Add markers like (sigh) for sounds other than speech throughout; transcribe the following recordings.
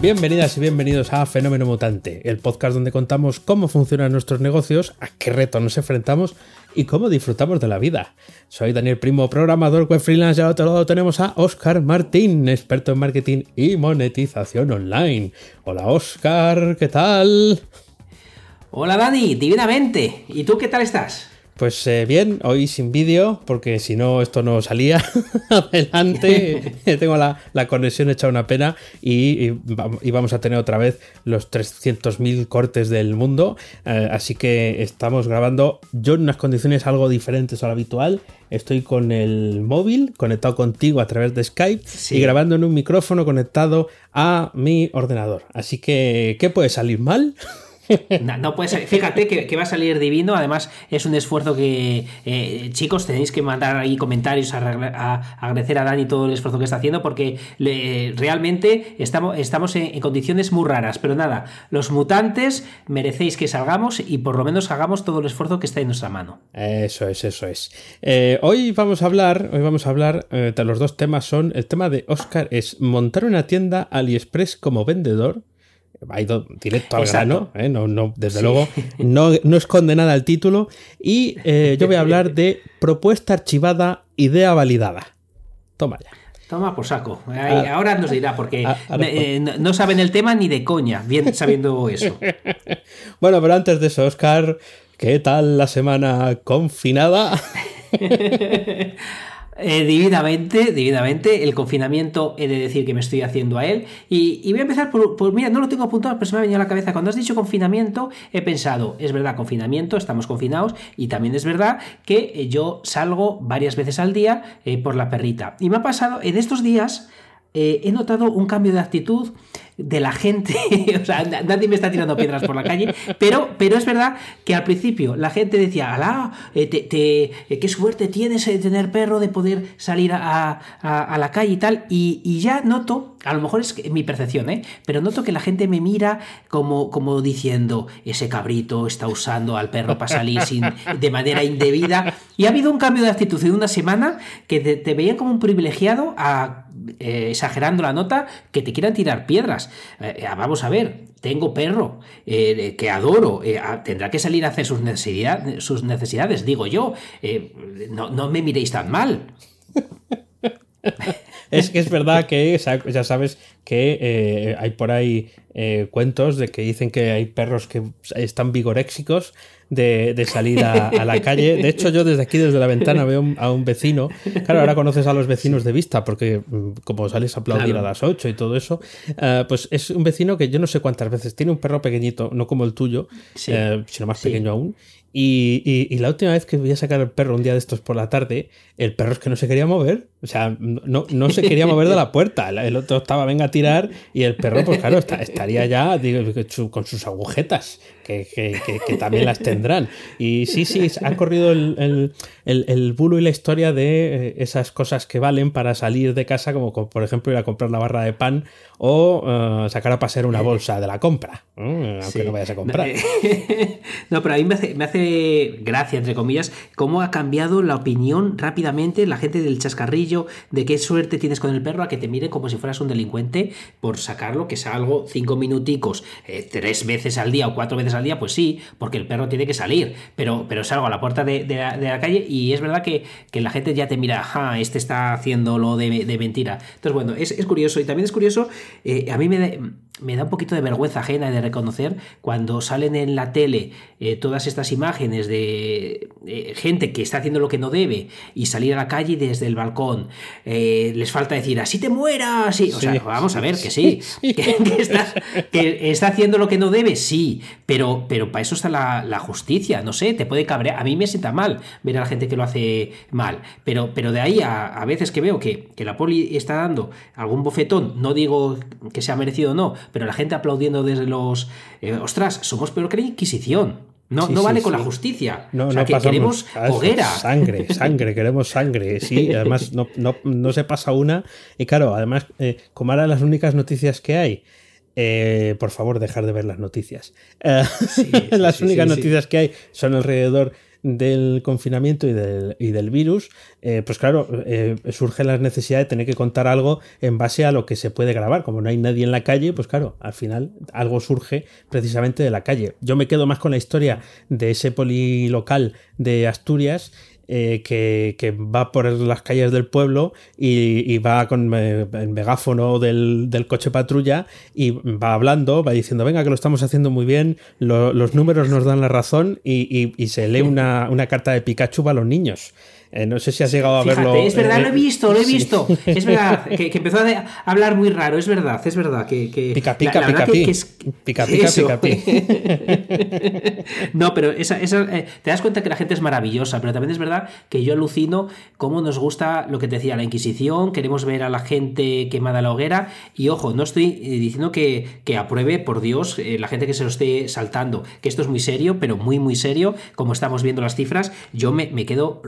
Bienvenidas y bienvenidos a Fenómeno Mutante, el podcast donde contamos cómo funcionan nuestros negocios, a qué retos nos enfrentamos y cómo disfrutamos de la vida. Soy Daniel Primo, programador web freelance y al otro lado tenemos a Oscar Martín, experto en marketing y monetización online. Hola Oscar, ¿qué tal? Hola Dani, divinamente. ¿Y tú qué tal estás? Pues eh, bien, hoy sin vídeo, porque si no esto no salía (laughs) adelante. (laughs) Tengo la, conexión hecha una pena y, vamos a tener otra vez los 300.000 cortes del mundo. Eh, así que estamos grabando yo en unas condiciones algo diferentes a lo habitual. Estoy con el móvil conectado contigo a través de Skype y grabando en un micrófono conectado a mi ordenador. Así que, ¿qué puede salir mal? (laughs) No, puede ser. Fíjate que, va a salir divino. Además, es un esfuerzo que, eh, chicos, tenéis que mandar ahí comentarios a, agradecer a Dani todo el esfuerzo que está haciendo, porque realmente estamos, estamos en, condiciones muy raras. Pero nada, los mutantes merecéis que salgamos y por lo menos hagamos todo el esfuerzo que está en nuestra mano. Eso es, eso es. Eh, hoy vamos a hablar, hoy vamos a hablar, eh, los dos temas son, el tema de Oscar es montar una tienda AliExpress como vendedor ha ido directo al grano, ¿eh? no, no, desde luego no, no, esconde nada el título. Y eh, yo voy a hablar de propuesta archivada, idea validada. Toma ya. Toma por saco. Ah. Ahora nos dirá, porque ah, eh, no saben el tema ni de coña, bien sabiendo eso. (laughs) bueno, pero antes de eso, Oscar, ¿qué tal la semana confinada? (laughs) Eh, divinamente, divinamente. El confinamiento he de decir que me estoy haciendo a él. Y, voy a empezar por, mira, no lo tengo apuntado, pero se me ha venido a la cabeza. Cuando has dicho confinamiento, he pensado, es verdad, confinamiento, estamos confinados. Y también es verdad que eh, yo salgo varias veces al día eh, por la perrita. Y me ha pasado, en estos días, he notado un cambio de actitud de la gente, (laughs) o sea, nadie me está tirando piedras por la calle, pero, pero es verdad que al principio la gente decía, alá, eh, te, eh, qué suerte tienes de tener perro, de poder salir a, la calle y tal, y, ya noto, a lo mejor es mi percepción, ¿eh? pero noto que la gente me mira como, como diciendo, ese cabrito está usando al perro para salir sin, de manera indebida, y ha habido un cambio de actitud en una semana que te, veían como un privilegiado a, exagerando la nota, que te quieran tirar piedras. Eh, vamos a ver, tengo perro eh, que adoro, eh, tendrá que salir a hacer sus, sus necesidades, digo yo. No, no, me miréis tan mal. (laughs) es que es verdad que ya sabes que hay por ahí cuentos de que dicen que hay perros que están vigoréxicos de, salir a, la calle. De hecho, yo desde aquí, desde la ventana, veo a un vecino. Claro, ahora conoces a los vecinos de vista, porque mm, como sales a aplaudir a las 8 y todo eso, eh, pues es un vecino que yo no sé cuántas veces tiene un perro pequeñito, no como el tuyo, eh, sino más pequeño aún. Y, y, la última vez que voy a sacar el perro un día de estos por la tarde, el perro es que no se quería mover. O sea, no, no se quería mover de la puerta. El otro estaba, venga a tirar, y el perro, pues claro, estaría ya digo, con sus agujetas que, también las tendrán. Y sí, sí, ha corrido el, el, bulo y la historia de eh, esas cosas que valen para salir de casa, como, por ejemplo ir a comprar la barra de pan o eh, sacar a pasear una bolsa de la compra, aunque no vayas a comprar. (laughs) no, pero a mí me hace, me hace gracia, entre comillas, cómo ha cambiado la opinión rápidamente la gente del chascarrillo de qué suerte tienes con el perro a que te mire como si fueras un delincuente por sacarlo, que es algo cinco minuticos, eh, tres veces al día o cuatro veces al día, pues sí, porque el perro tiene que salir, pero, pero salgo a la puerta de, la, calle y es verdad que, la gente ya te mira, ajá, este está haciendo lo de, mentira. Entonces, bueno, es, curioso y también es curioso, eh, a mí me, me da un poquito de vergüenza ajena de reconocer cuando salen en la tele eh, todas estas imágenes de gente que está haciendo lo que no debe y salir a la calle desde el balcón. Eh, les falta decir, así te mueras. O sea, vamos a ver que sí, (laughs) que, está, haciendo lo que no debe, sí, pero, pero para eso está la, justicia. No sé, te puede cabrear. A mí me sienta mal ver a la gente que lo hace mal, pero, pero de ahí a, veces que veo que, que la poli está dando algún bofetón, no digo que sea merecido o no, pero la gente aplaudiendo desde los... Eh, ostras, somos peor que la Inquisición. No, Sí, no sí, vale con sí. la justicia. No, o sea, no que queremos a eso. hoguera. Sangre, sangre, queremos sangre. (laughs) Sí, además no, no, no se pasa una. Y claro, además, eh, como ahora las únicas noticias que hay, eh, por favor, dejar de ver las noticias. Eh, (laughs) las únicas noticias que hay son alrededor del confinamiento y del, y del virus, eh, pues claro, eh, surge la necesidad de tener que contar algo en base a lo que se puede grabar. Como no hay nadie en la calle, pues claro, al final algo surge precisamente de la calle. Yo me quedo más con la historia de ese polilocal de Asturias. Eh, que, que va por las calles del pueblo y, y va con el megáfono del, del coche patrulla y va hablando, va diciendo, venga, que lo estamos haciendo muy bien, lo- los números nos dan la razón y, y- y se lee una, una carta de Pikachu a los niños. Eh, no sé si has llegado a Fíjate, verlo. es verdad, eh, lo he visto, lo he sí. visto. Es verdad, que, que empezó a a hablar muy raro, es verdad, es verdad. Que, que Pica, pica, la pica, que- es- Pica, pica, Eso. pica, pi. (laughs) No, pero esa, esa, eh, te das cuenta que la gente es maravillosa, pero también es verdad que yo alucino cómo nos gusta lo que te decía, la Inquisición, queremos ver a la gente quemada en la hoguera, y ojo, no estoy diciendo que, que apruebe, por Dios, la gente que se lo esté saltando, que esto es muy serio, pero muy, muy serio, como estamos viendo las cifras, yo me, me quedo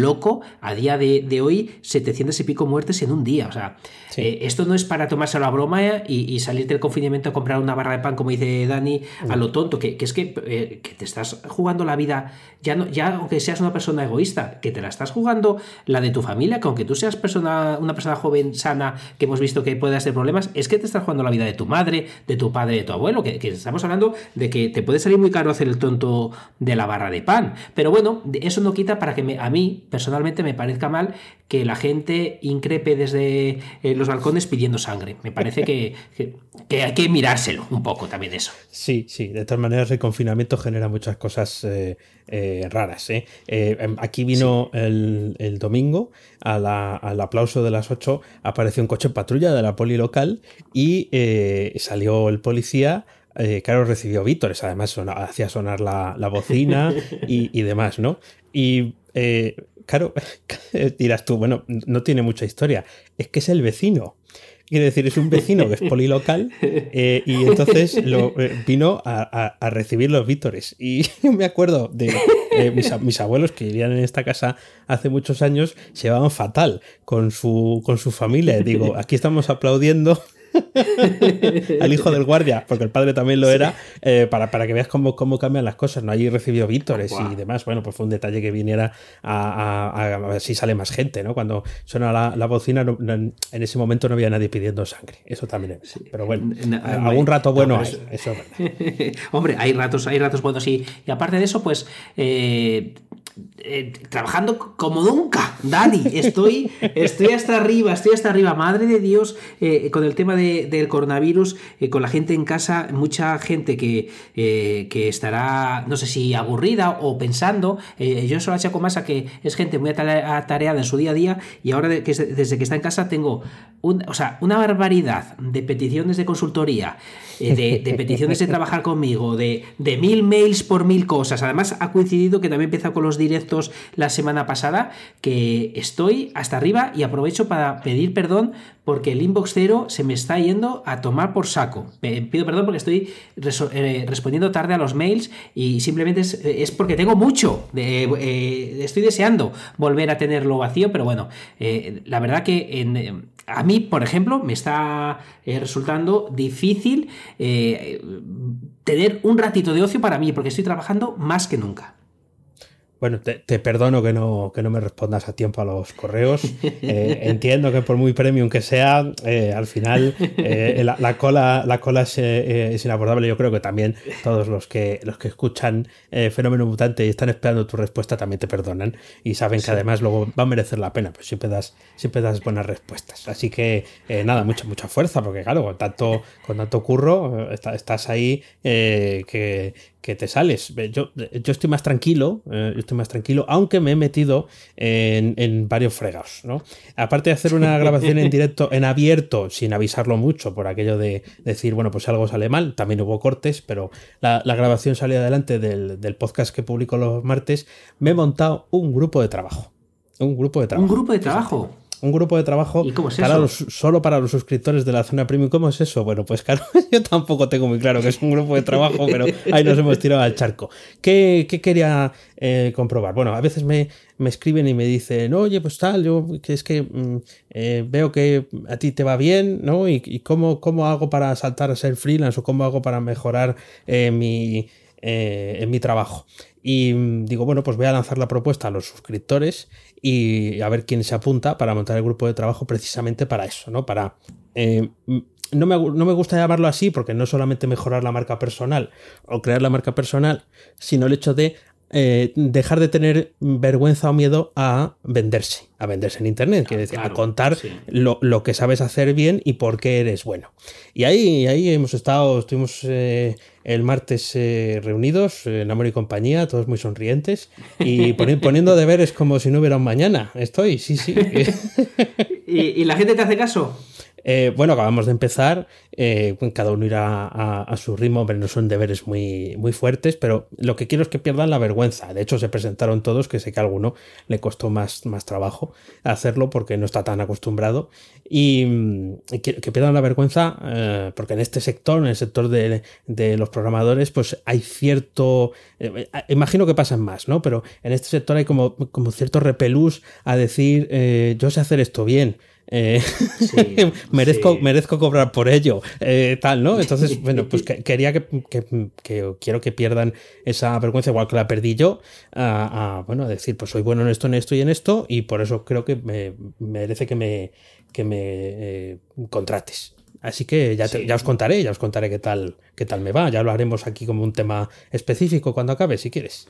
loco a día de, de hoy, 700 y pico muertes en un día, o sea, Sí. eh, esto no es para tomarse la broma eh, y, y salir del confinamiento a comprar una barra de pan, como dice Dani, a lo tonto, que, que es que, eh, que te estás jugando la vida, ya, no, ya aunque seas una persona egoísta, que te la estás jugando la de tu familia, que aunque tú seas persona, una persona joven, sana, que hemos visto que puede hacer problemas, es que te estás jugando la vida de tu madre, de tu padre, de tu abuelo, que, que estamos hablando de que te puede salir muy caro hacer el tonto de la barra de pan. Pero bueno, eso no quita para que me- a mí, personalmente, me parezca mal que la gente increpe desde eh, los balcones pidiendo sangre. Me parece que, (laughs) que- que hay que mirárselo un poco también eso. Sí, sí, de todas maneras el confinamiento genera muchas cosas eh, eh, raras. em, aquí vino el, el domingo, a la- al aplauso de las 8, apareció un coche patrulla de la poli local y salió el policía. eh, claro, recibió vítores, además hacía sonar la, la bocina (laughs) y, y demás, ¿no? Y eh, claro, (laughs) dirás tú, bueno, no tiene mucha historia, es que es el vecino. Quiere decir, es un vecino que es (laughs) polilocal eh, y entonces lo, eh, vino a, a- a recibir los vítores. Y yo (laughs) me acuerdo de eh, mis, mis abuelos que vivían en esta casa hace muchos años, se llevaban fatal con su, con su familia. Digo, aquí estamos aplaudiendo (laughs) al hijo del guardia, porque el padre también lo era, eh, para, para que veas cómo, cómo cambian las cosas. ¿no? Allí recibió vítores Guau. y demás. Bueno, pues fue un detalle que viniera a, a- a ver si sale más gente, ¿no? Cuando suena la, la bocina, no- no- en ese momento no había nadie pidiendo sangre. Eso también es. Pero bueno, No, algún rato no, bueno hay. eso- Eso es. (laughs) Hombre, hay ratos, hay ratos buenos y, y aparte de eso, pues eh, eh, trabajando como nunca, Dani. Estoy, estoy hasta arriba, estoy hasta arriba. Madre de Dios, eh, con el tema de- del coronavirus, eh, con la gente en casa, mucha gente que, que estará, no sé si aburrida o pensando. yo solo achaco más a que es gente muy atare- atareada en su día a día y ahora que es- desde que está en casa tengo o sea, una barbaridad de peticiones de consultoría, de, de peticiones de trabajar conmigo, de, de mil mails por mil cosas. Además, ha coincidido que también empieza con los directos la semana pasada, que estoy hasta arriba y aprovecho para pedir perdón porque el inbox cero se me está yendo a tomar por saco. Pido perdón porque estoy eh, respondiendo tarde a los mails y simplemente es, es porque tengo mucho. eh, estoy deseando volver a tenerlo vacío, pero bueno, eh, la verdad que en, eh, a mí, por ejemplo, me está eh, resultando difícil eh, tener un ratito de ocio para mí porque estoy trabajando más que nunca. Bueno, te, te perdono que no, que no me respondas a tiempo a los correos. (laughs) Eh, entiendo que por muy premium que sea, eh, al final eh, la, la cola, la cola es, eh, es inabordable. Yo creo que también todos los que, los que escuchan Fenómeno Mutante y están esperando tu respuesta también te perdonan y saben que además luego va a merecer la pena, pues siempre das, siempre das buenas respuestas. Así que eh, nada, mucha, mucha fuerza, porque claro, con tanto, con tanto curro, está- estás ahí que, que te sales. Yo, yo estoy más tranquilo, eh, estoy más tranquilo, aunque me he metido en, en varios fregados, ¿no? Aparte de hacer una (laughs) grabación en directo, en abierto, sin avisarlo mucho, por aquello de decir, bueno, pues algo sale mal, también hubo cortes, pero la, la grabación salió adelante del, del podcast que publico los martes, me he montado un grupo de trabajo. Un grupo de trabajo. Un grupo de trabajo. Un grupo de trabajo solo para los suscriptores de la zona premium. ¿Cómo es eso? Bueno, pues claro, (laughs) yo tampoco tengo muy claro que es un grupo de trabajo, pero ahí nos hemos tirado al charco. ¿Qué, quería eh, comprobar? Bueno, a veces me, escriben y me dicen, oye, pues tal, yo que es que mm, eh, veo que a ti te va bien, ¿no? Y, cómo, cómo, hago para saltar a ser freelance o cómo hago para mejorar eh, mi, en mi trabajo. Y mm, digo, bueno, pues voy a lanzar la propuesta a los suscriptores y a ver quién se apunta para montar el grupo de trabajo precisamente para eso, ¿no? Para... Eh, no me, no me, gusta llamarlo así porque no solamente mejorar la marca personal o crear la marca personal, sino el hecho de eh, dejar de tener vergüenza o miedo a venderse, a venderse en Internet, quiere decir, a contar lo, que sabes hacer bien y por qué eres bueno. Y ahí, ahí hemos estado, estuvimos eh, el martes eh, reunidos, en Amor y Compañía, todos muy sonrientes y (laughs) poniendo deberes como si no hubiera un mañana. Estoy, sí, sí. (laughs) ¿Y, ¿Y la gente te hace caso? Eh, bueno, acabamos de empezar, eh, cada uno irá a, su ritmo, pero no son deberes muy, muy fuertes, pero lo que quiero es que pierdan la vergüenza. De hecho, se presentaron todos, que sé que a alguno le costó más, más trabajo hacerlo porque no está tan acostumbrado, y, que, pierdan la vergüenza eh, porque en este sector, en el sector de, los programadores, pues hay cierto, imagino que pasan más, ¿no? Pero en este sector hay como, como cierto repelús a decir, yo sé hacer esto bien. Eh, (laughs) merezco, merezco cobrar por ello, eh, tal, ¿no? Entonces, (laughs) bueno, pues quería que, quiero que pierdan esa vergüenza, igual que la perdí yo, a, bueno, a decir, pues soy bueno en esto, en esto y en esto, y por eso creo que me, merece que me, que me eh, contrates. Así que ya, ya os contaré, ya os contaré qué tal, qué tal me va. Ya lo haremos aquí como un tema específico cuando acabe, si quieres.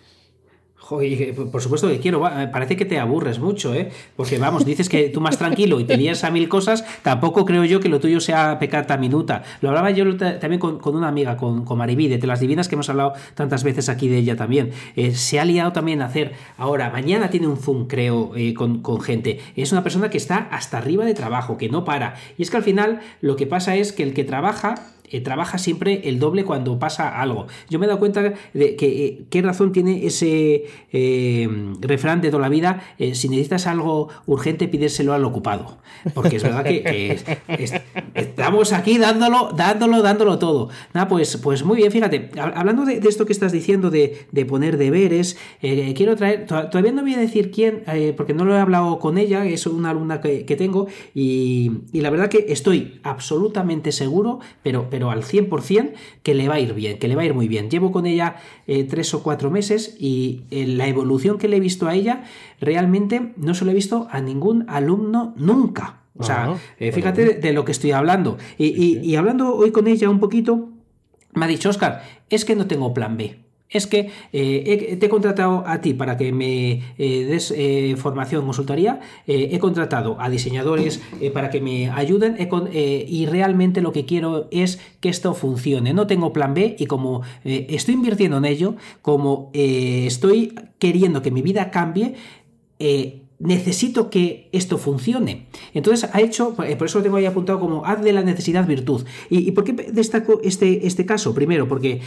Joder, por supuesto que quiero, parece que te aburres mucho, ¿eh? Porque vamos, dices que tú más tranquilo y te lías a mil cosas, tampoco creo yo que lo tuyo sea pecata minuta. Lo hablaba yo también con, una amiga, con, con Maribí, de las divinas que hemos hablado tantas veces aquí de ella también. Eh, se ha liado también a hacer, ahora, mañana tiene un Zoom, creo, eh, con, con gente. Es una persona que está hasta arriba de trabajo, que no para. Y es que al final lo que pasa es que el que trabaja eh, trabaja siempre el doble cuando pasa algo. Yo me he dado cuenta de que eh, qué razón tiene ese eh, refrán de toda la vida, si necesitas algo urgente, pídeselo al ocupado. Porque es verdad que, (laughs) estamos aquí dándolo, dándolo, dándolo todo. Nada, pues, pues muy bien, fíjate, hablando de, esto que estás diciendo de, poner deberes, quiero traer, todavía no voy a decir quién, porque no lo he hablado con ella, es una alumna que, tengo, y, la verdad que estoy absolutamente seguro, pero pero al 100% que le va a ir bien, que le va a ir muy bien. Llevo con ella eh, tres o cuatro meses y eh, la evolución que le he visto a ella realmente no se lo he visto a ningún alumno nunca. O sea, ah, eh, fíjate de, lo que estoy hablando. y hablando hoy con ella un poquito, me ha dicho, Oscar, es que no tengo plan B es que eh, te he contratado a ti para que me eh, des eh, formación consultoría, he contratado a diseñadores para que me ayuden y realmente lo que quiero es que esto funcione. No tengo plan B y como estoy invirtiendo en ello, como estoy queriendo que mi vida cambie, necesito que esto funcione. Entonces ha hecho, por eso lo tengo ahí apuntado como haz de la necesidad virtud. ¿Y, por qué destaco este, este caso? Primero, porque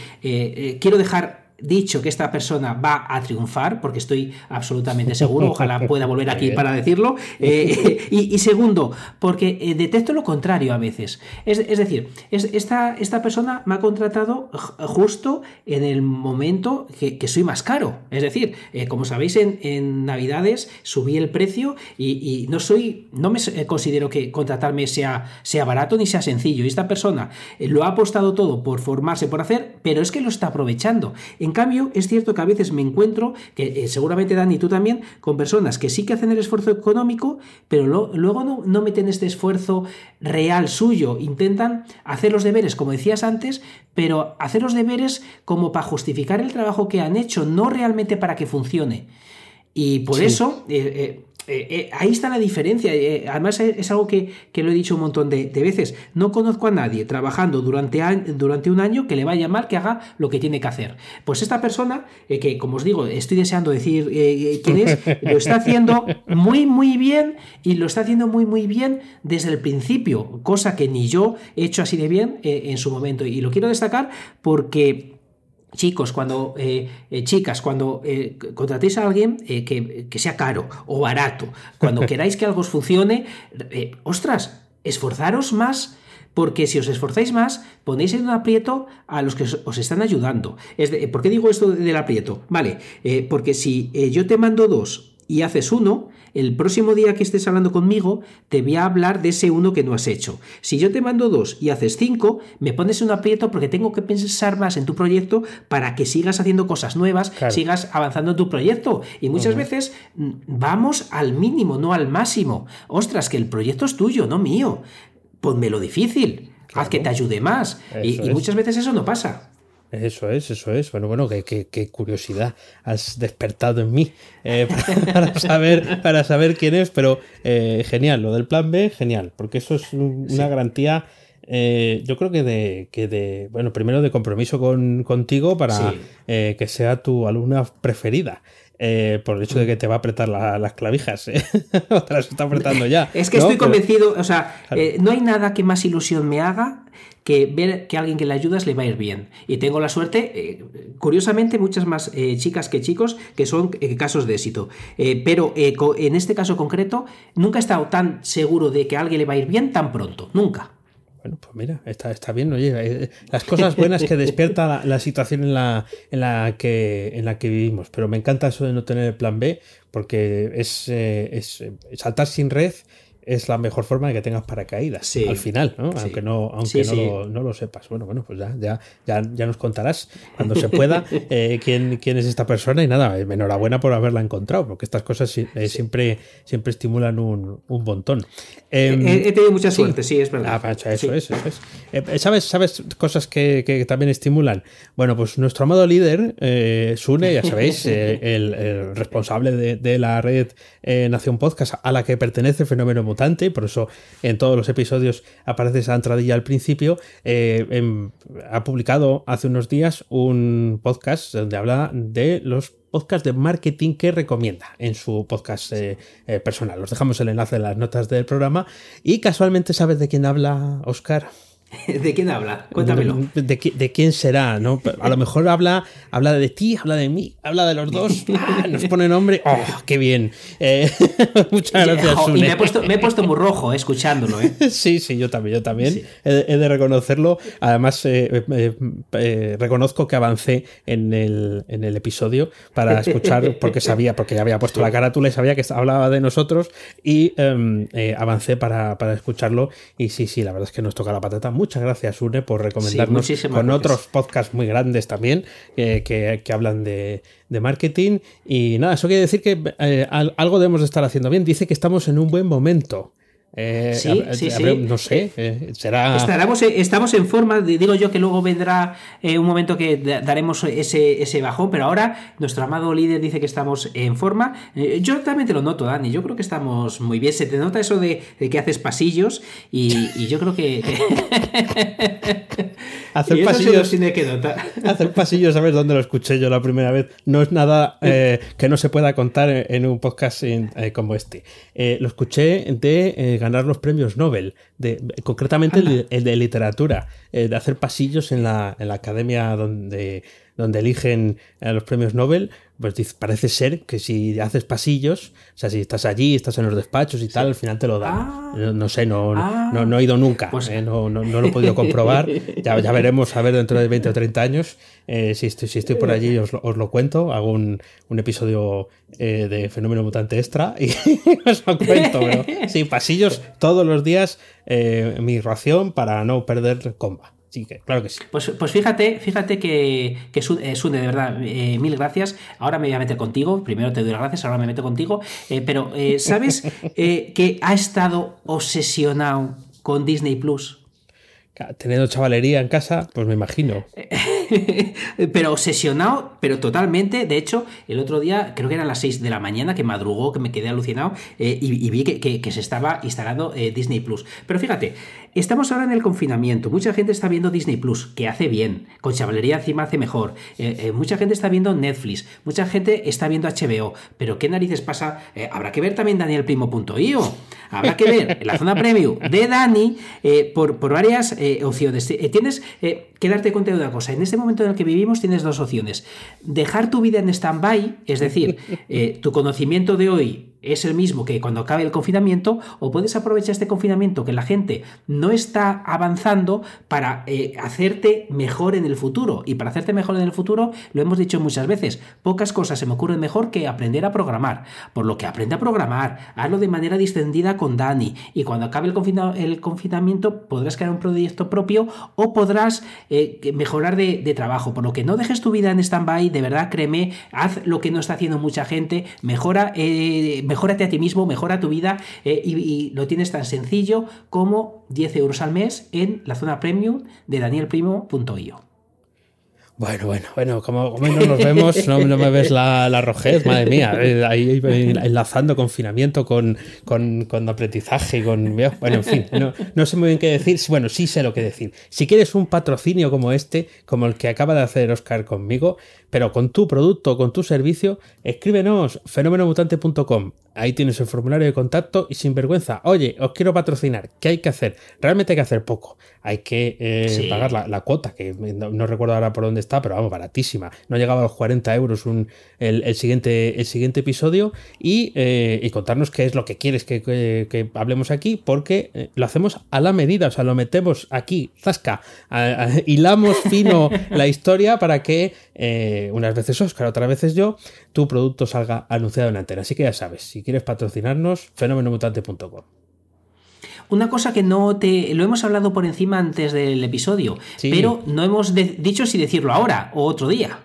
quiero dejar dicho que esta persona va a triunfar, porque estoy absolutamente seguro, ojalá pueda volver (laughs) aquí para decirlo, eh, (laughs) y, segundo, porque eh, detecto lo contrario a veces. Es, decir, esta, esta, persona me ha contratado justo en el momento que, soy más caro. Es decir, eh, como sabéis, en, Navidades subí el precio y, no soy, no me considero que contratarme sea, sea barato ni sea sencillo. Y esta persona lo ha apostado todo por formarse, por hacer, pero es que lo está aprovechando. En cambio, es cierto que a veces me encuentro, que eh, seguramente Dani, tú también, con personas que sí que hacen el esfuerzo económico, pero luego no, no meten este esfuerzo real suyo, intentan hacer los deberes, como decías antes, pero hacer los deberes como para justificar el trabajo que han hecho, no realmente para que funcione. Y por eso, eh, eh, eh, eh, ahí está la diferencia. Eh, además, es algo que, lo he dicho un montón de, veces. No conozco a nadie trabajando durante, durante, un año que le vaya mal que haga lo que tiene que hacer. Pues esta persona, que como os digo, estoy deseando decir quién es, (laughs) lo está haciendo muy, muy bien y lo está haciendo muy, muy bien desde el principio, cosa que ni yo he hecho así de bien en su momento. Y lo quiero destacar porque chicos, cuando chicas, cuando contratéis a alguien que, que, sea caro o barato, cuando (laughs) queráis que algo os funcione, ostras, esforzaros más porque si os esforzáis más, ponéis en un aprieto a los que os están ayudando. Es ¿Por qué digo esto del aprieto? Vale, eh, porque si eh, yo te mando dos y haces uno, el próximo día que estés hablando conmigo, te voy a hablar de ese uno que no has hecho. Si yo te mando dos y haces cinco, me pones un aprieto porque tengo que pensar más en tu proyecto para que sigas haciendo cosas nuevas, sigas avanzando en tu proyecto. Y muchas veces mm, vamos al mínimo, no al máximo. Ostras, que el proyecto es tuyo, no mío ponmelo difícil, haz que te ayude más. Y, muchas veces eso no pasa. Eso es, eso es. Bueno, bueno, qué, curiosidad has despertado en mí eh, (laughs) para, saber, para saber quién es, pero eh, genial, lo del plan B, genial, porque eso es una garantía. Eh, yo creo que de, que de, bueno, primero de compromiso con, contigo para que sea tu alumna preferida. Eh, por el hecho de que te va a apretar las clavijas. ¿eh? (laughs) te las está apretando ya. Es que estoy convencido, o sea, eh, no hay nada que más ilusión me haga que ver que alguien que le ayudas le va a ir bien. Y tengo la suerte, curiosamente, muchas más chicas que chicos que son casos de éxito. pero en este caso concreto, nunca he estado tan seguro de que a alguien le va a ir bien tan pronto. Nunca. Bueno, pues mira, está, está bien, oye, eh, las cosas buenas que despierta la, situación en la, en, la que, en la que vivimos. Pero me encanta eso de no tener el plan B, porque es, eh, es saltar sin red es la mejor forma de que tengas paracaídas al final, ¿no? aunque no, aunque no, Lo, sepas. Bueno, bueno, pues ya, ya, ya, ya nos contarás cuando se pueda (laughs) eh, quién, quién es esta persona y nada, eh, enhorabuena por haberla encontrado, porque estas cosas eh, siempre, siempre estimulan un, un montón. Em, he, tenido mucha suerte, sí, es verdad. Ah, eso es, eso es. ¿sabes, ¿Sabes cosas que, que, también estimulan? Bueno, pues nuestro amado líder, Sune, ya sabéis, (laughs) el, el, responsable de, de la red Nación Podcast a la que pertenece Fenómeno mutante, por eso en todos los episodios aparece esa entradilla al principio. Eh, ha publicado hace unos días un podcast donde habla de los podcasts de marketing que recomienda en su podcast eh, eh, personal. Os dejamos el enlace en las notas del programa. Y casualmente, ¿sabes de quién habla Oscar? (laughs) ¿De quién habla? Cuéntamelo. De, quién será? ¿no? A lo mejor habla, habla de ti, habla de mí, habla de los dos. (laughs) Ah, nos pone nombre. ¡Oh, qué bien! Eh, (laughs) muchas gracias. y me he, puesto, me he, puesto, muy rojo eh, escuchándolo. ¿eh? sí, sí, yo también, yo también. He, de reconocerlo. Además, reconozco que avancé en el, en el episodio para escuchar, porque sabía, porque ya había puesto la carátula y sabía que hablaba de nosotros y em, avancé para, para escucharlo. Y sí, sí, la verdad es que nos toca la patata muchas gracias, Une, por recomendarnos con otros podcasts muy grandes también eh, que, hablan de, marketing. Y nada, eso quiere decir que eh, algo debemos de estar haciendo bien. Dice que estamos en un buen momento. Eh, sí, sí, sí. no sé, eh, será. Estaremos, eh, estamos en forma, digo yo que luego vendrá un momento que daremos ese, ese bajón, pero ahora nuestro amado líder dice que estamos en forma. yo también te lo noto, Dani, yo creo que estamos muy bien. Se te nota eso de, que haces pasillos y, yo creo que. (laughs) hacer pasillos. que hacer pasillos, a ver dónde lo escuché yo la primera vez. No es nada que no se pueda contar en, un podcast como este. lo escuché de ganar los premios Nobel, de, concretamente el de, literatura, eh, de hacer pasillos en la, en la academia donde, donde eligen a los premios Nobel, pues parece ser que si haces pasillos, o sea, si estás allí, estás en los despachos y tal, al final te lo dan. Ah. no, sé, no, no, no, he ido nunca, pues eh, no, no, lo he podido comprobar. (laughs) ya, ya veremos, a ver, dentro de 20 o 30 años, eh, si, estoy, si estoy por allí, os, os lo cuento. Hago un, un episodio eh, de Fenómeno Mutante Extra y (laughs) os lo cuento. Pero, sí, pasillos todos los días, mi ración para no perder comba claro que sí. Pues, pues fíjate, fíjate que, que Sune, eh, de verdad, eh, mil gracias. Ahora me voy a meter contigo. Primero te doy las gracias, ahora me meto contigo. Eh, pero, ¿sabes (laughs) que ha estado obsesionado con Disney Plus? Teniendo chavalería en casa, pues me imagino. (laughs) pero obsesionado, pero totalmente. De hecho, el otro día, creo que eran las 6 de la mañana, que madrugó, que me quedé alucinado, y, vi que, se estaba instalando Disney Plus. Pero fíjate, Estamos ahora en el confinamiento. Mucha gente está viendo Disney Plus, que hace bien. Con chavalería encima hace mejor. Eh, eh, mucha gente está viendo Netflix. Mucha gente está viendo HBO. Pero ¿qué narices pasa? Eh, habrá que ver también DanielPrimo.io. Habrá que ver la zona preview de Dani por, por, varias opciones. tienes que darte cuenta de una cosa. En este momento en el que vivimos tienes dos opciones. Dejar tu vida en stand-by, es decir, (laughs) eh, tu conocimiento de hoy es el mismo que cuando acabe el confinamiento, o puedes aprovechar este confinamiento que la gente no está avanzando para eh, hacerte mejor en el futuro. Y para hacerte mejor en el futuro, lo hemos dicho muchas veces, pocas cosas se me ocurren mejor que aprender a programar. Por lo que aprende a programar, hazlo de manera distendida con Dani, y cuando acabe el, el confinamiento podrás crear un proyecto propio o podrás eh, mejorar de, trabajo. Por lo que no dejes tu vida en stand-by, de verdad, créeme, haz lo que no está haciendo mucha gente, mejora. Eh, mejórate a ti mismo, mejora tu vida eh, y, lo tienes tan sencillo como 10 euros al mes en la zona premium de danielprimo.io. Bueno, bueno, bueno, como, no nos vemos, no, me ves la, la, rojez, madre mía, eh, ahí (laughs) enlazando confinamiento con, con, con aprendizaje, con... Bueno, en fin, no, no, sé muy bien qué decir, bueno, sí sé lo que decir. Si quieres un patrocinio como este, como el que acaba de hacer Oscar conmigo, pero con tu producto, con tu servicio, escríbenos fenomenomutante.com. Ahí tienes el formulario de contacto y sin vergüenza, oye, os quiero patrocinar, ¿qué hay que hacer? Realmente hay que hacer poco. Hay que eh, pagar la, cuota, que no, recuerdo ahora por dónde está, pero vamos, baratísima. No llegaba a los 40 euros el, siguiente, el siguiente episodio eh, y, contarnos qué es lo que quieres que, hablemos aquí, porque eh, lo hacemos a la medida, o sea, lo metemos aquí, zasca, hilamos fino (laughs) la historia para que unas veces Oscar, otras veces yo, tu producto salga anunciado en antena. Así que ya sabes, si quieres patrocinarnos, fenomenomutante.com. Una cosa que no te. Lo hemos hablado por encima antes del episodio, pero no hemos dicho si decirlo ahora o otro día.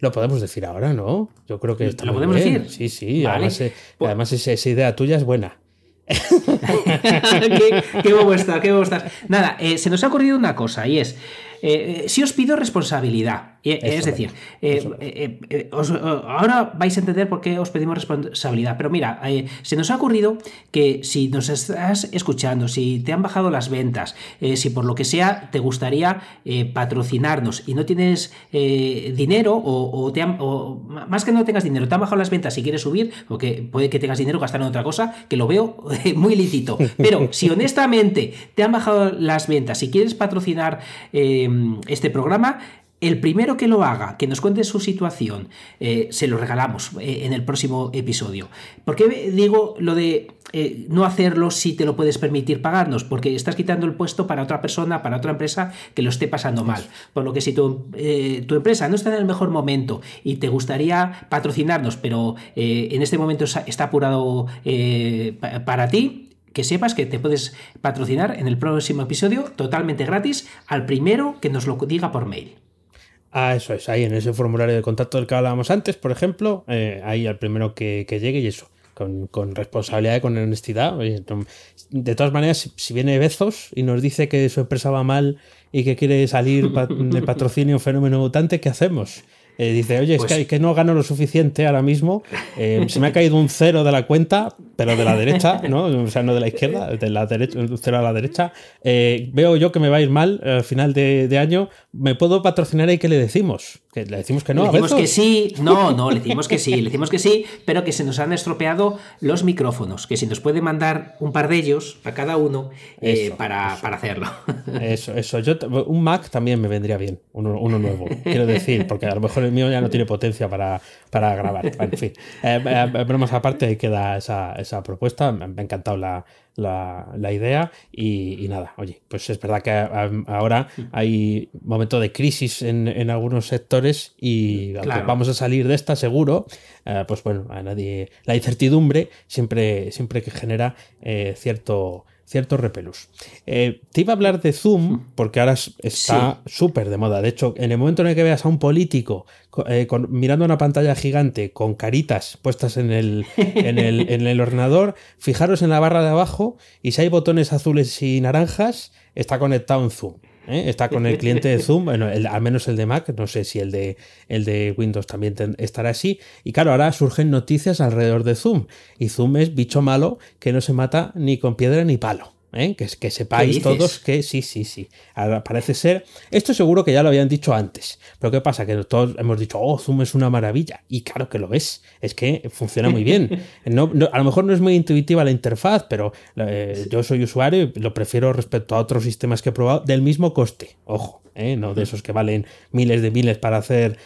Lo podemos decir ahora, ¿no? Yo creo que está ¿Lo podemos decir? Sí, sí. Además, eh, además esa, idea tuya es buena. (laughs) qué, qué bobo está, qué bobo estás. Nada, eh, se nos ha ocurrido una cosa y es. Eh, si os pido responsabilidad, es decir, eh, eh, ahora vais a entender por qué os pedimos responsabilidad, pero mira, se nos ha ocurrido que si nos estás escuchando, si te han bajado las ventas, si por lo que sea te gustaría patrocinarnos y no tienes dinero o, te más que no tengas dinero, te han bajado las ventas y quieres subir, porque puede que tengas dinero gastar en otra cosa, que lo veo muy lícito, pero si honestamente te han bajado las ventas y quieres patrocinar este programa, el primero que lo haga, que nos cuente su situación, eh, se lo regalamos eh, en el próximo episodio. ¿Por qué digo lo de eh, no hacerlo si te lo puedes permitir pagarnos? Porque estás quitando el puesto para otra persona, para otra empresa que lo esté pasando mal. Por lo que si tu, tu empresa no está en el mejor momento y te gustaría patrocinarnos, pero en este momento está apurado para ti, que sepas que te puedes patrocinar en el próximo episodio totalmente gratis al primero que nos lo diga por mail. Ah, eso es, ahí en ese formulario de contacto del que hablábamos antes, por ejemplo, eh, ahí al primero que, llegue y eso, con, responsabilidad y con honestidad. De todas maneras, si viene Bezos y nos dice que su empresa va mal y que quiere salir (laughs) de patrocinio fenómeno mutante, ¿qué hacemos? Eh, dice, oye, es que, pues que, no gano lo suficiente ahora mismo, eh, se me ha caído un cero de la cuenta, pero de la derecha, ¿no? O sea, no de la izquierda, de la derecha, un cero a la derecha. Eh, veo yo que me va a ir mal al final de, año, ¿me puedo patrocinar y qué le decimos? ¿Que ¿Le decimos que no? Le decimos que sí, no, no, le decimos que sí, le decimos que sí, pero que se nos han estropeado los micrófonos, que si nos puede mandar un par de ellos a cada uno para, hacerlo. Eso, eso. Yo, un Mac también me vendría bien, uno, uno nuevo, quiero decir, porque a lo mejor el mío ya no tiene potencia para, grabar. En fin, (laughs) eh, eh, bromas aparte, queda esa, esa propuesta. Me ha encantado la, la, idea y, nada, oye, pues es verdad que ahora hay momento de crisis en, algunos sectores y vamos a salir de esta seguro, eh, pues bueno, a nadie, la incertidumbre siempre, siempre que genera cierto ciertos repelús. Eh, te iba a hablar de Zoom, porque ahora está súper de moda. De hecho, en el momento en el que veas a un político eh, mirando una pantalla gigante con caritas puestas en el, en, el, (laughs) en el ordenador, fijaros en la barra de abajo y si hay botones azules y naranjas, está conectado en Zoom. ¿Eh? Está con el cliente de Zoom, bueno, al menos el de Mac, no sé si el de, el de Windows también estará así. Y claro, ahora surgen noticias alrededor de Zoom. Y Zoom es bicho malo que no se mata ni con piedra ni palo. ¿Eh? que, que sepáis todos que sí, sí, sí. Ahora parece ser. Esto seguro que ya lo habían dicho antes. Pero ¿qué pasa? Que todos hemos dicho, oh, Zoom es una maravilla. Y claro que lo es. Es que funciona muy bien. (laughs) No, a lo mejor no es muy intuitiva la interfaz, pero eh, yo soy usuario y lo prefiero respecto a otros sistemas que he probado del mismo coste. Ojo, ¿eh? no de esos que valen miles de miles para hacer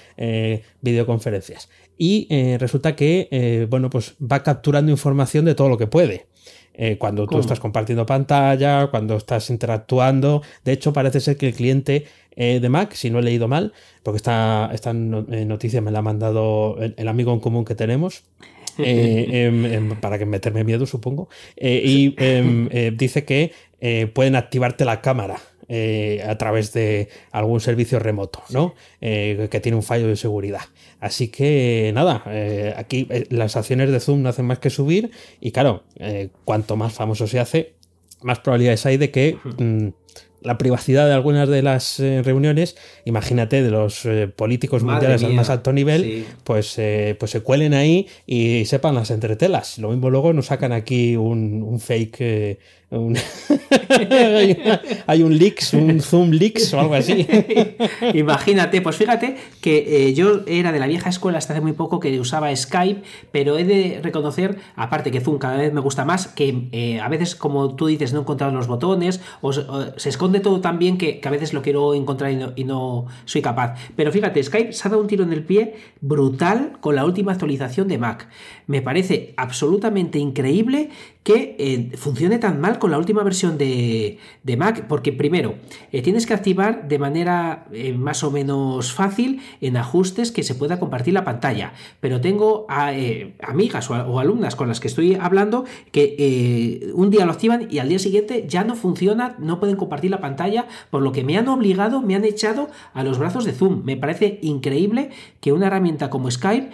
videoconferencias. Y resulta que, bueno, pues va capturando información de todo lo que puede. Eh, cuando tú estás compartiendo pantalla, cuando estás interactuando. De hecho, parece ser que el cliente eh, de Mac, si no he leído mal, porque esta, esta eh, noticia me la ha mandado el, amigo en común que tenemos. (laughs) Em, em, para que meterme miedo, supongo. y em, dice que pueden activarte la cámara eh, a través de algún servicio remoto, ¿no? Eh, que tiene un fallo de seguridad. Así que nada, eh, aquí las acciones de Zoom no hacen más que subir y claro, cuanto más famoso se hace, más probabilidades hay de que mm, la privacidad de algunas de las reuniones, imagínate, de los políticos mundiales al más alto nivel, pues, pues se cuelen ahí y sepan las entretelas. Lo mismo luego nos sacan aquí un, un fake (laughs) hay, un leaks, un Zoom leaks o algo así. (laughs) Imagínate, pues fíjate que eh, yo era de la vieja escuela hasta hace muy poco que usaba Skype, pero he de reconocer, aparte que Zoom cada vez me gusta más, que eh, a veces, como tú dices, no encontrado los botones, o, se esconde todo tan bien que, a veces lo quiero encontrar y no, soy capaz. Pero fíjate, Skype se ha dado un tiro en el pie brutal con la última actualización de Mac. Me parece absolutamente increíble que eh, funcione tan mal con la última versión de, Mac, porque primero, eh, tienes que activar de manera eh, más o menos fácil en ajustes que se pueda compartir la pantalla, pero tengo amigas o, alumnas con las que estoy hablando que un día lo activan y al día siguiente ya no funciona, no pueden compartir la pantalla, por lo que me han obligado, me han echado a los brazos de Zoom. Me parece increíble que una herramienta como Skype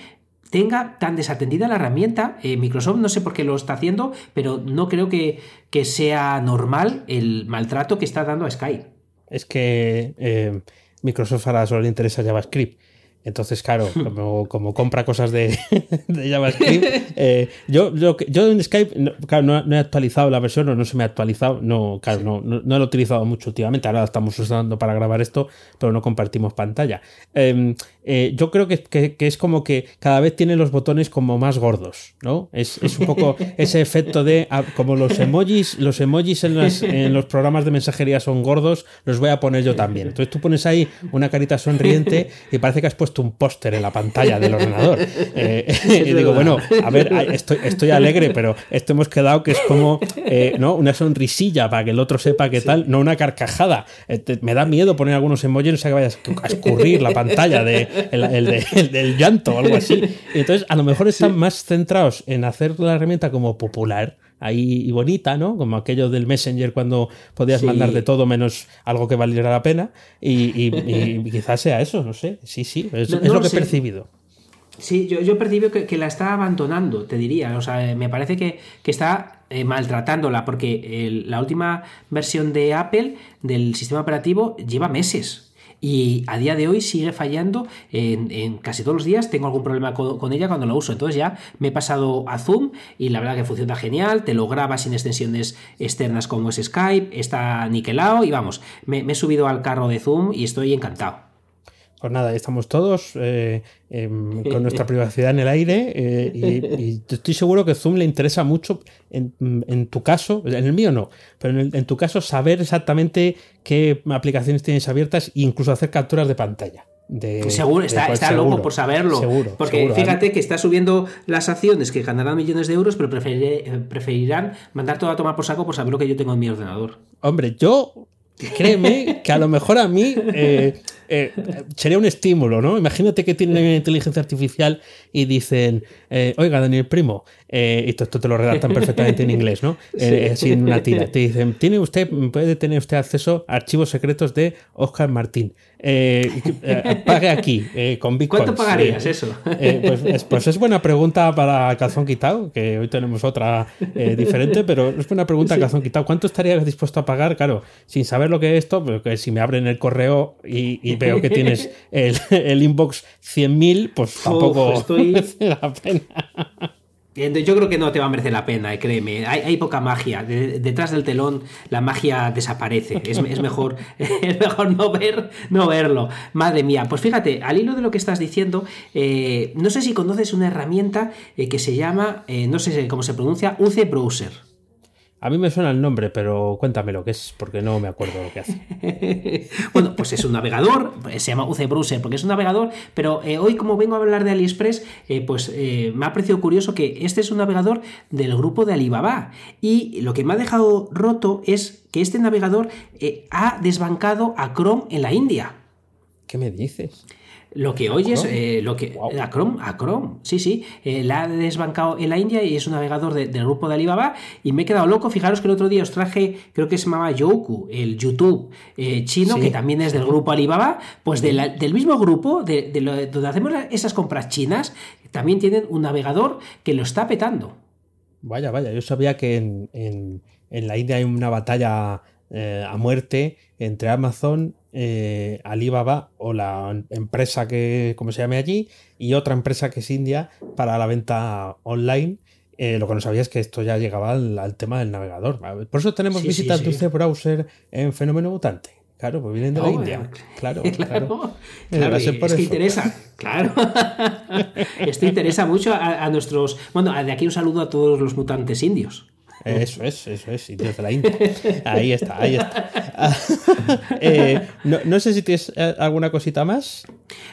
tenga tan desatendida la herramienta. Eh, Microsoft no sé por qué lo está haciendo, pero no creo que, que, sea normal el maltrato que está dando a Skype. Es que eh, Microsoft ahora solo le interesa JavaScript. Entonces, claro, (laughs) como, compra cosas de, (laughs) JavaScript, (laughs) eh, yo, yo, en Skype, no, claro, no, he actualizado la versión o no se me ha actualizado, no, claro, no, no, lo he utilizado mucho últimamente, ahora estamos usando para grabar esto, pero no compartimos pantalla. Em, eh, yo creo que, es como que cada vez tiene los botones como más gordos, ¿no? Es, un poco ese efecto de, ah, como los emojis, los emojis en, en los programas de mensajería son gordos, los voy a poner yo también. Entonces tú pones ahí una carita sonriente y parece que has puesto un póster en la pantalla del (laughs) ordenador. Eh, (laughs) y digo, bueno, a ver, estoy, estoy alegre, pero esto hemos quedado que es como eh, ¿no? una sonrisilla para que el otro sepa qué tal, no una carcajada. Eh, me da miedo poner algunos emojis, no sé que vayas a escurrir la pantalla de, el, del llanto o algo así. Entonces, a lo mejor están más centrados en hacer la herramienta como popular ahí y bonita, ¿no? Como aquello del Messenger cuando podías mandar de todo menos algo que valiera la pena. Y, (laughs) quizás sea eso, no sé. Sí, sí, es, lo que he percibido. Sí, yo, yo percibo que, la está abandonando, te diría. O sea, me parece que, está eh, maltratándola, porque la última versión de Apple del sistema operativo lleva meses y a día de hoy sigue fallando en, casi todos los días. Tengo algún problema con, ella cuando la uso. Entonces ya me he pasado a Zoom y la verdad que funciona genial. Te lo graba sin extensiones externas como es Skype. Está niquelado y vamos, me he subido al carro de Zoom y estoy encantado. Pues nada, estamos todos eh, em, con nuestra (laughs) privacidad en el aire eh, y, estoy seguro que Zoom le interesa mucho, en, tu caso, en el mío no, pero en, tu caso saber exactamente qué aplicaciones tienes abiertas e incluso hacer capturas de pantalla. seguro, está, loco por saberlo. porque fíjate que está subiendo las acciones que ganarán millones de euros, pero preferirán mandar todo a tomar por saco por saber lo que yo tengo en mi ordenador. Hombre, yo créeme que a lo mejor a mí eh, eh, sería un estímulo, ¿no? Imagínate que tienen inteligencia artificial y dicen, eh, oiga, Daniel Primo, y esto, te lo redactan perfectamente en inglés, ¿no? (laughs) Sin una tira. Te dicen, ¿tiene usted, puede tener usted acceso a archivos secretos de Oscar Martín? pague aquí, con Bitcoin. ¿Cuánto pagarías eso? Pues, es, pues, es, buena pregunta para Calzón Quitado, que hoy tenemos otra diferente, pero es buena pregunta sí. Calzón Quitado. ¿Cuánto estarías dispuesto a pagar? Claro, sin saber lo que es esto, pero que si me abren el correo y, veo que tienes (laughs) el, el inbox 100.000, pues tampoco estoy... (laughs) merece la pena. Yo creo que no te va a merecer la pena, eh, créeme. Hay, poca magia. detrás del telón la magia desaparece. Es, mejor, (laughs) es mejor no, ver, no verlo. Madre mía. Pues fíjate, al hilo de lo que estás diciendo, eh, no sé si conoces una herramienta eh, que se llama, no sé cómo se pronuncia, UC Browser. A mí me suena el nombre, pero cuéntame lo que es, porque no me acuerdo lo que hace. (laughs) bueno, pues es un navegador, se llama UC Browser porque es un navegador, pero eh, hoy como vengo a hablar de AliExpress, eh, pues eh, me ha parecido curioso que este es un navegador del grupo de Alibaba. Y lo que me ha dejado roto es que este navegador ha desbancado a Chrome en la India. ¿Qué me dices? Lo que oyes, eh, lo que. A Chrome, a Chrome, sí, sí. Eh, la ha desbancado en la India y es un navegador del grupo de Alibaba. Y me he quedado loco. Fijaros que el otro día os traje, creo que se llamaba Youku, el YouTube eh, chino, que también es del grupo Alibaba. Pues del mismo grupo, de, donde hacemos esas compras chinas, también tienen un navegador que lo está petando. Vaya, vaya. Yo sabía que en, en la India hay una batalla a muerte entre Amazon eh, Alibaba o la empresa que, como se llame allí, y otra empresa que es India para la venta online. Eh, lo que no sabía es que esto ya llegaba al, tema del navegador. Por eso tenemos visitas de UC Browser en Fenómeno Mutante. Claro, pues vienen de la oh, India. Claro, claro. (laughs) claro. es que interesa. Claro. (laughs) Esto interesa mucho a, a, nuestros. Bueno, de aquí un saludo a todos los mutantes indios. Eso es, eso es, Indios de la India. (laughs) Ahí está, ahí está. (laughs) Eh, no, sé si tienes eh, alguna cosita más.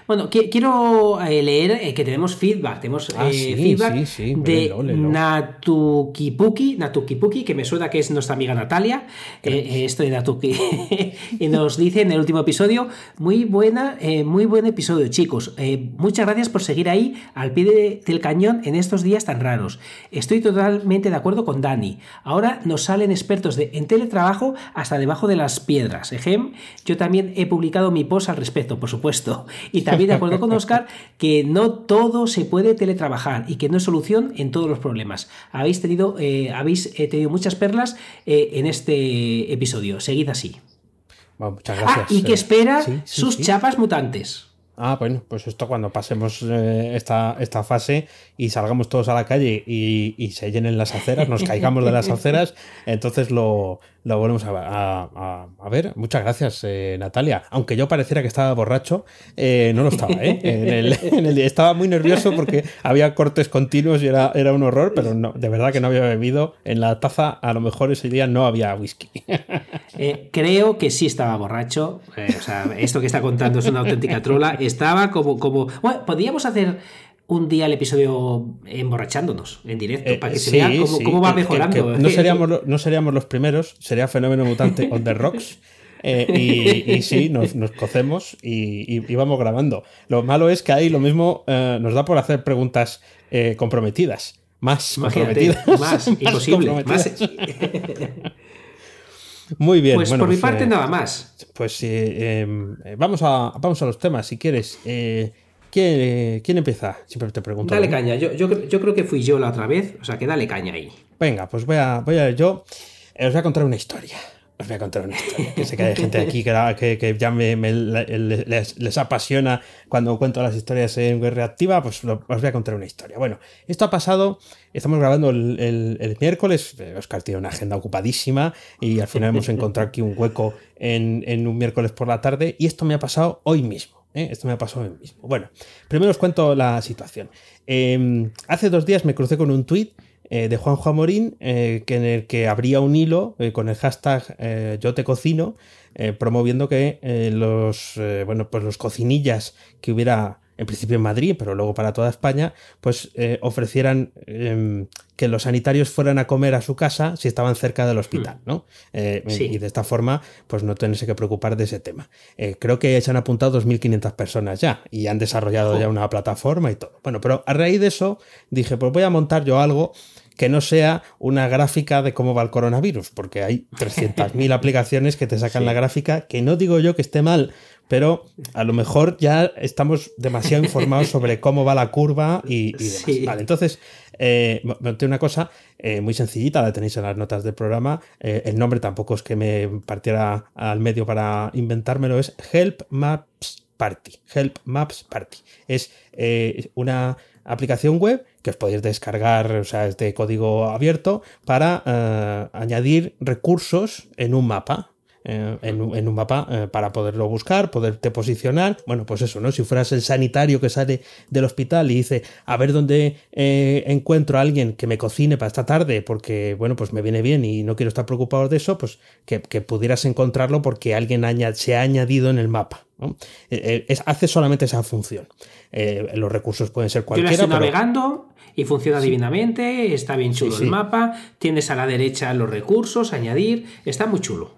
Bueno, quiero eh, leer que tenemos feedback. Tenemos ah, feedback de Natukipuki, Natukipuki, que me suena que es nuestra amiga Natalia. esto de Natuki. (laughs) y nos dice en el último episodio: Muy buena, muy buen episodio, chicos. muchas gracias por seguir ahí al pie del cañón en estos días tan raros. Estoy totalmente de acuerdo con Dani. Ahora nos salen expertos de, en teletrabajo hasta debajo de las piedras. Ejem, yo también he publicado mi post al respecto, por supuesto. Y también de acuerdo con Oscar (laughs) que no todo se puede teletrabajar y que no es solución en todos los problemas. Habéis tenido, eh, habéis eh, tenido muchas perlas eh, en este episodio. Seguid así. muchas gracias. Ah, y que espera sus chapas mutantes. Ah, bueno, pues esto cuando pasemos esta, esta fase y salgamos todos a la calle y, se llenen las aceras, nos caigamos de las aceras, entonces lo, volvemos a, ver. Muchas gracias, eh, Natalia. Aunque yo pareciera que estaba borracho, eh, no lo estaba. ¿eh? (laughs) En el, estaba muy nervioso porque había cortes continuos y era, era un horror, pero no, de verdad que no había bebido. En la taza, a lo mejor ese día no había whisky. (laughs) creo que sí estaba borracho. o sea, esto que está contando es una auténtica trola. Estaba como. como bueno, podríamos hacer un día el episodio emborrachándonos en directo eh, para que se vea cómo, va mejorando. no, seríamos, no seríamos los primeros, sería Fenómeno Mutante on the Rocks. (laughs) Eh, y, sí, nos, cocemos y, vamos grabando. Lo malo es que ahí lo mismo eh, nos da por hacer preguntas comprometidas. Más comprometidas. Más, (laughs) imposible. (laughs) Muy bien. Pues por mi pues, parte nada más. Pues em, vamos, a, vamos a los temas, si quieres. ¿Quién, empieza? Siempre te pregunto. Dale caña, yo, yo, creo que fui yo la otra vez, o sea que dale caña ahí. Venga, pues voy a, voy a yo. Os voy a contar una historia. Os voy a contar una historia. Que sé que hay gente aquí que, que, ya me, les, apasiona cuando cuento las historias en web reactiva, pues os voy a contar una historia. Bueno, esto ha pasado, estamos grabando el, miércoles, Oscar tiene una agenda ocupadísima y al final hemos encontrado aquí un hueco en, en un miércoles por la tarde y esto me ha pasado hoy mismo. ¿Eh? Esto me ha pasado a mí mismo. Bueno, primero os cuento la situación. Em, hace dos días me crucé con un tuit eh, de Juanjo Amorín eh, que en el que abría un hilo con el hashtag yo te cocino promoviendo que los bueno pues los cocinillas que hubiera en principio en Madrid, pero luego para toda España, pues eh, ofrecieran em, que los sanitarios fueran a comer a su casa si estaban cerca del hospital, mm. ¿no? Eh, y de esta forma, pues no tenerse que preocupar de ese tema. Eh, creo que se han apuntado 2.500 personas ya y han desarrollado ya una plataforma y todo. Bueno, pero a raíz de eso dije, pues voy a montar yo algo que no sea una gráfica de cómo va el coronavirus, porque hay (laughs) 300.000 aplicaciones que te sacan la gráfica, que no digo yo que esté mal, pero a lo mejor ya estamos demasiado (laughs) informados sobre cómo va la curva y, demás. Vale, entonces, eh, una cosa eh, muy sencillita, la tenéis en las notas del programa. Eh, el nombre tampoco es que me partiera al medio para inventármelo, es Help Maps Party. Help Maps Party. Es una aplicación web que os podéis descargar, o sea, es código abierto para eh, añadir recursos en un mapa. eh, en, un- mapa eh, para poderlo buscar, poderte posicionar. Bueno, pues eso, ¿no? Si fueras el sanitario que sale del hospital y dice, a ver dónde encuentro a alguien que me cocine para esta tarde, porque, bueno, pues me viene bien y no quiero estar preocupado de eso, pues que, pudieras encontrarlo porque alguien se ha añadido en el mapa. hace solamente esa función. Eh, los recursos pueden ser Yo la cualquiera. estoy pero- navegando y funciona divinamente, está bien chulo Sí, sí. el mapa, tienes a la derecha los recursos, añadir, está muy chulo.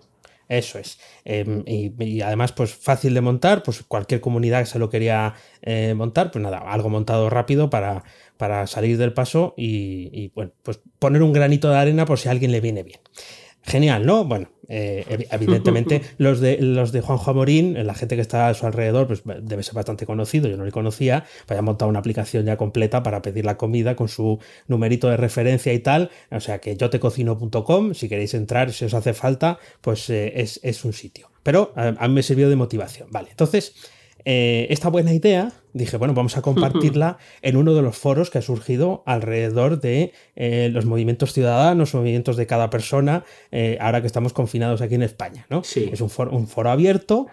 Eso es. Eh, y, y además, pues fácil de montar, pues cualquier comunidad que se lo quería eh, montar, pues nada, algo montado rápido para, para salir del paso y, y, bueno, pues poner un granito de arena por si a alguien le viene bien. Genial, ¿no? Bueno, eh, evi- evidentemente (laughs) los de los de Juanjo Amorín, la gente que está a su alrededor, pues debe ser bastante conocido, yo no le conocía, pues ha montado una aplicación ya completa para pedir la comida con su numerito de referencia y tal, o sea que yo tecocino.com, si queréis entrar, si os hace falta, pues eh, es, es un sitio. Pero a, a mí me sirvió de motivación, vale, entonces... eh, esta buena idea, dije, bueno, vamos a compartirla (laughs) en uno de los foros que ha surgido alrededor de eh, los movimientos ciudadanos, movimientos de cada persona, eh, ahora que estamos confinados aquí en España, ¿no? Sí. Es un foro, un foro abierto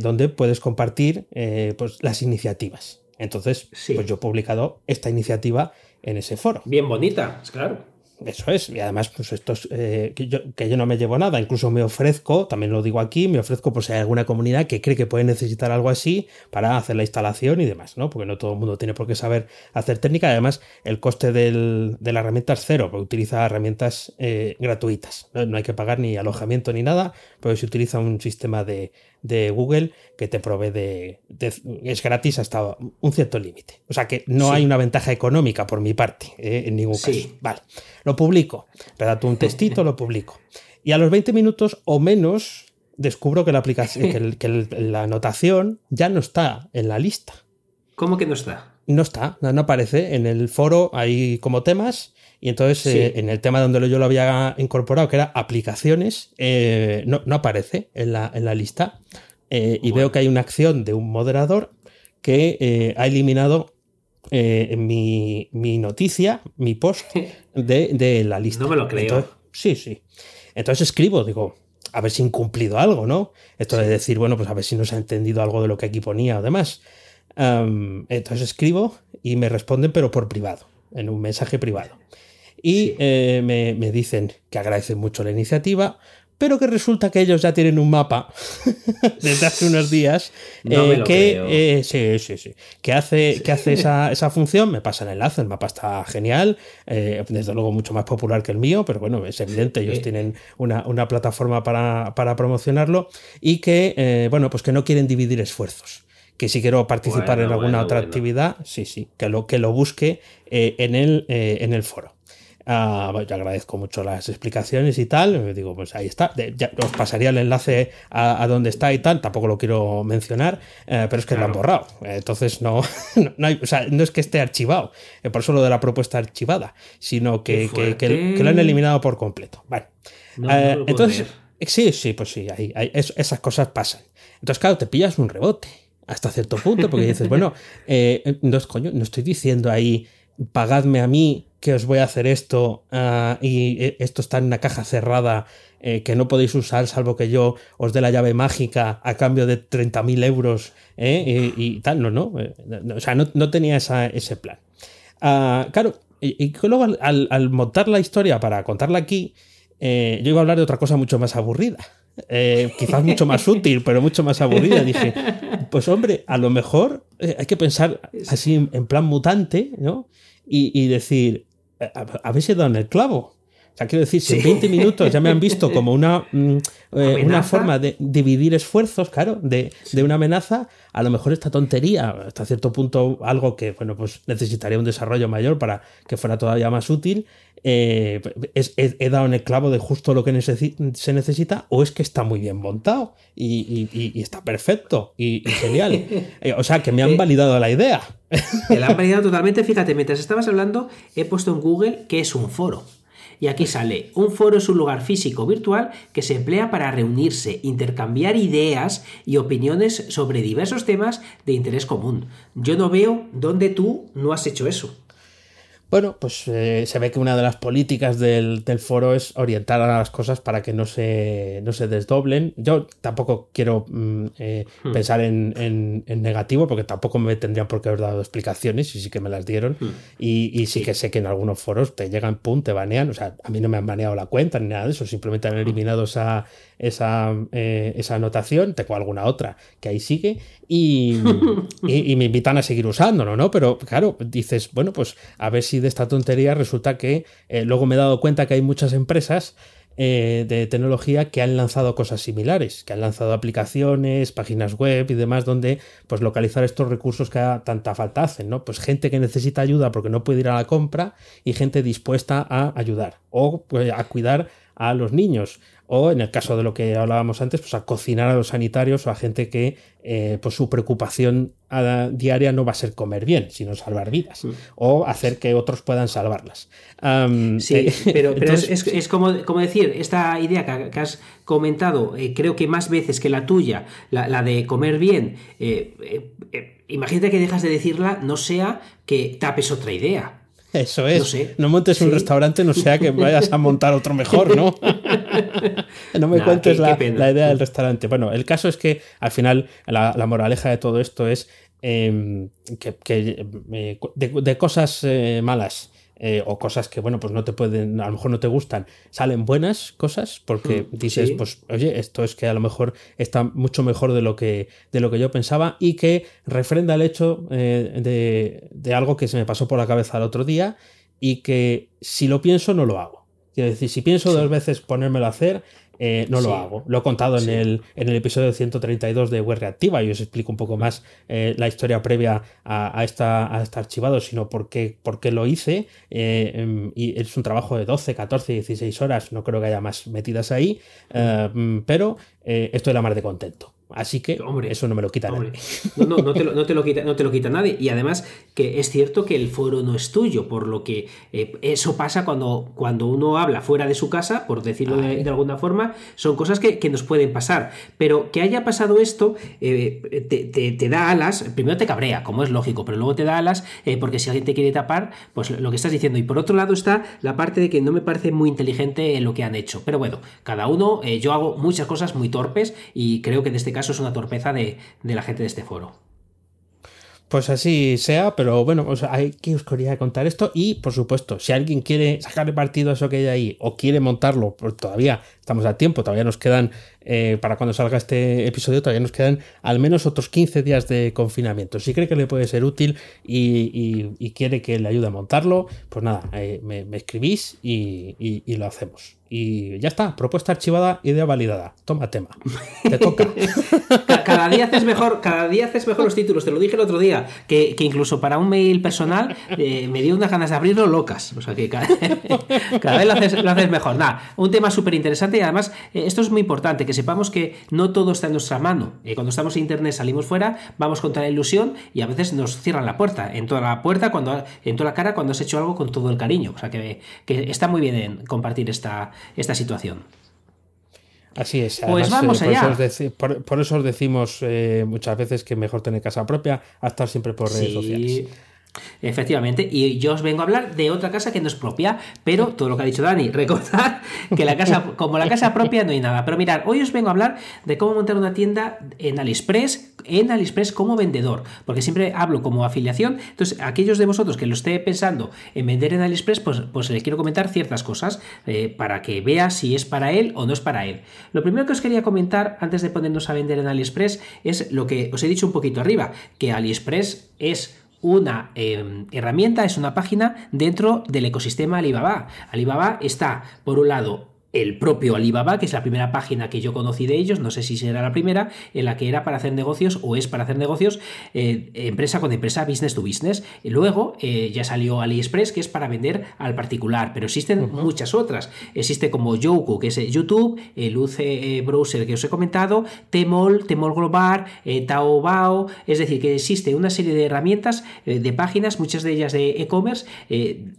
donde puedes compartir pues, las iniciativas. Entonces, Sí. pues yo he publicado esta iniciativa en ese foro. Bien bonita, claro. Eso es, y además, pues esto es, eh, que, yo, que yo no me llevo nada, incluso me ofrezco, también lo digo aquí, me ofrezco por si hay alguna comunidad que cree que puede necesitar algo así para hacer la instalación y demás, ¿no? Porque no todo el mundo tiene por qué saber hacer técnica, además el coste del- de la herramienta es cero, porque utiliza herramientas eh, gratuitas, ¿no? No hay que pagar ni alojamiento ni nada, pero se utiliza un sistema de, de Google que te provee de, de- es gratis hasta un cierto límite. O sea que no Sí. hay una ventaja económica por mi parte, eh, en ningún Sí. caso. Vale, lo publico, redacto un textito, lo publico. Y a los 20 minutos o menos descubro que la aplicación, que, el- que el- la anotación ya no está en la lista. ¿Cómo que no está? No está, no, no aparece. En el foro hay como temas. Y entonces Sí. eh, en el tema donde yo lo había incorporado, que era aplicaciones, eh, no, no aparece en la, en la lista. Eh, y veo que hay una acción de un moderador que eh, ha eliminado eh, mi, mi noticia, mi post de, de la lista. No me lo creo. Entonces- sí, sí. Entonces escribo, digo, a ver si incumplido algo, ¿no? Esto de decir, bueno, pues a ver si no se ha entendido algo de lo que aquí ponía o demás. Am, entonces escribo y me responden, pero por privado, en un mensaje privado. Y eh, me, me dicen que agradecen mucho la iniciativa, pero que resulta que ellos ya tienen un mapa (laughs) desde hace unos días No eh, que creo. eh, sí, sí, sí, que hace, que hace esa, esa función, me pasa el enlace, el mapa está genial, eh, desde luego mucho más popular que el mío, pero bueno, es evidente, ellos tienen una, una plataforma para, para promocionarlo y que, eh, bueno, pues que no quieren dividir esfuerzos. Que si quiero participar Bueno, en alguna bueno, otra bueno. actividad, sí, sí, que lo, que lo busque eh, en, el, eh, en el foro. Bueno, yo agradezco mucho las explicaciones y tal. Digo, pues ahí está. De- ya os pasaría el enlace a, a donde está y tal. Tampoco lo quiero mencionar, eh, pero es que lo han borrado. Entonces no, (laughs) no, no hay- o sea, no es que esté archivado, eh, por eso lo de la propuesta archivada, sino que, Qué que- que- fuerte. que lo han eliminado por completo. No, eh, entonces, sí, sí, pues sí, es- esas cosas pasan. Entonces, claro, te pillas un rebote hasta cierto punto, porque dices, (laughs) bueno, no, es- coño, no estoy diciendo ahí, pagadme a mí que os voy a hacer esto ah, y eh, esto está en una caja cerrada eh, que no podéis usar salvo que yo os dé la llave mágica a cambio de 30.000 euros eh, y, tal, no, no, o sea, no, no tenía ese plan. Ah, claro, y, luego al, montar la historia para contarla aquí, yo iba a hablar de otra cosa mucho más aburrida. Quizás mucho más útil, pero mucho más aburrida. Dije, pues hombre, a lo mejor hay que pensar así en, plan mutante, ¿no? Y, decir, habéis dado en el clavo. O sea, quiero decir, si en Sí. 20 minutos ya me han visto (laughs) como una, mm, eh, una forma de dividir esfuerzos, claro, de, de una amenaza, a lo mejor esta tontería, hasta cierto punto algo que, bueno, pues necesitaría un desarrollo mayor para que fuera todavía más útil, eh, es- he, he dado en el clavo de justo lo que necesi- se necesita o es que está muy bien montado y, y- está perfecto y, y genial. (laughs) Eh, o sea, que me han validado la idea. Te la han validado totalmente. Fíjate, mientras estabas hablando, he puesto en Google que es un foro. Y aquí sale, un foro es un lugar físico virtual que se emplea para reunirse, intercambiar ideas y opiniones sobre diversos temas de interés común. Yo no veo dónde tú no has hecho eso. Bueno, pues eh, se ve que una de las políticas del, foro es orientar a las cosas para que no se, no se desdoblen. Yo tampoco quiero mm, eh, hmm. pensar en, negativo, porque tampoco me tendrían por qué haber dado explicaciones, y sí que me las dieron. Hmm. Y, sí, que sé que en algunos foros te llegan, pum, te banean. O sea, a mí no me han baneado la cuenta ni nada de eso, simplemente han hmm. eliminado esa, esa, eh, esa anotación, tengo alguna otra que ahí sigue, (laughs) y, y, me invitan a seguir usándolo, ¿no? Pero claro, dices, bueno, pues a ver si de esta tontería resulta que eh, luego me he dado cuenta que hay muchas empresas eh, de tecnología que han lanzado cosas similares, que han lanzado aplicaciones, páginas web y demás donde pues localizar estos recursos que a tanta falta hacen, ¿no? Pues gente que necesita ayuda porque no puede ir a la compra y gente dispuesta a ayudar o pues, a cuidar a los niños o en el caso de lo que hablábamos antes, pues a cocinar a los sanitarios o a gente que eh, pues su preocupación diaria no va a ser comer bien, sino salvar vidas mm. o hacer que otros puedan salvarlas. sí, eh, (laughs) pero, es, como, decir, esta idea que, has comentado, eh, creo que más veces que la tuya, la, de comer bien, imagínate que dejas de decirla, no sea que tapes otra idea. Eso es. No, montes un restaurante, no sea que vayas a montar otro mejor, ¿no? (laughs) no me cuentes la, idea del restaurante. Bueno, el caso es que al final la, moraleja de todo esto es em, que, eh, de, cosas eh, malas eh, o cosas que, bueno, pues no te pueden, a lo mejor no te gustan, salen buenas cosas porque mm, dices, pues, oye, esto es que a lo mejor está mucho mejor de lo que, de lo que yo pensaba y que refrenda el hecho de, de algo que se me pasó por la cabeza el otro día y que si lo pienso no lo hago. Quiero decir, si pienso dos veces ponérmelo a hacer, eh, no lo hago. Lo he contado en, el, en el episodio 132 de Web Reactiva y os explico un poco más eh, la historia previa a, esta, a este archivado, sino por qué, por qué lo hice. Eh, em, y es un trabajo de 12, 14, 16 horas, no creo que haya más metidas ahí, mm, pero estoy la mar de contento. Así que hombre, eso no me lo quita nadie. No, no, no, te lo, (laughs) no, te lo quita, no te lo quita nadie. Y además que es cierto que el foro no es tuyo, por lo que eh, eso pasa cuando, cuando uno habla fuera de su casa, por decirlo de, alguna forma, son cosas que, nos pueden pasar. Pero que haya pasado esto eh, te, da alas, primero te cabrea, como es lógico, pero luego te da alas eh, porque si alguien te quiere tapar, pues lo que estás diciendo. Y por otro lado está la parte de que no me parece muy inteligente lo que han hecho. Pero bueno, cada uno, yo hago muchas cosas muy torpes y creo que en este caso eso es una torpeza de, la gente de este foro. Pues así sea, pero bueno, pues hay que os quería contar esto y por supuesto, si alguien quiere sacarle partido a eso que hay ahí o quiere montarlo, pues todavía estamos a tiempo, todavía nos quedan, eh, para cuando salga este episodio, todavía nos quedan al menos otros 15 días de confinamiento. Si cree que le puede ser útil y, quiere que le ayude a montarlo, pues nada, eh, me, escribís y lo hacemos. Y ya está, propuesta archivada, idea validada. Toma tema. Te toca. (laughs) cada día haces mejor, cada día haces mejor los títulos. Te lo dije el otro día, que, incluso para un mail personal eh, me dio unas ganas de abrirlo locas. O sea que cada, (laughs) vez lo haces, mejor. Nada, un tema súper interesante y además eh, esto es muy importante, que sepamos que no todo está en nuestra mano. Eh, cuando estamos en internet salimos fuera, vamos contra la ilusión y a veces nos cierran la puerta. En toda la puerta, cuando, en toda la cara, cuando has hecho algo con todo el cariño. O sea que, que está muy bien en compartir esta esta situación. Así es. pues vamos por allá. Eso por, eso os decimos eh, muchas veces que mejor tener casa propia a estar siempre por redes sociales. Efectivamente, y yo os vengo a hablar de otra casa que no es propia, pero todo lo que ha dicho Dani, (laughs) recordad que la casa, como la casa propia no hay nada. Pero mirad, hoy os vengo a hablar de cómo montar una tienda en AliExpress, en AliExpress como vendedor, porque siempre hablo como afiliación. Entonces, aquellos de vosotros que lo esté pensando en vender en AliExpress, pues, pues les quiero comentar ciertas cosas eh, para que vea si es para él o no es para él. Lo primero que os quería comentar antes de ponernos a vender en AliExpress es lo que os he dicho un poquito arriba, que AliExpress es una em, herramienta, es una página dentro del ecosistema Alibaba. Alibaba está, por un lado, el propio Alibaba, que es la primera página que yo conocí de ellos, no sé si será la primera, en la que era para hacer negocios o es para hacer negocios eh, empresa con empresa, business to business. Y luego eh, ya salió AliExpress, que es para vender al particular, pero existen muchas otras. Existe como Youku, que es eh, YouTube, el UC Browser que os he comentado, Temol, Temol Global, Taobao, es decir, que existe una serie de herramientas, de páginas, muchas de ellas de e-commerce,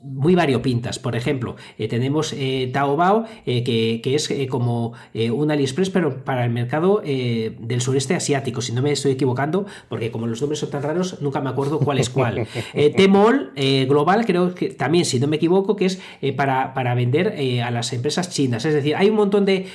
muy variopintas. Por ejemplo, tenemos Taobao, que, es eh, como eh, un AliExpress, pero para el mercado eh, del sureste asiático, si no me estoy equivocando, porque como los nombres son tan raros, nunca me acuerdo cuál es cuál. (laughs) Tmall Global, creo que también, si no me equivoco, que es para, para, vender a las empresas chinas. Es decir, hay un montón de.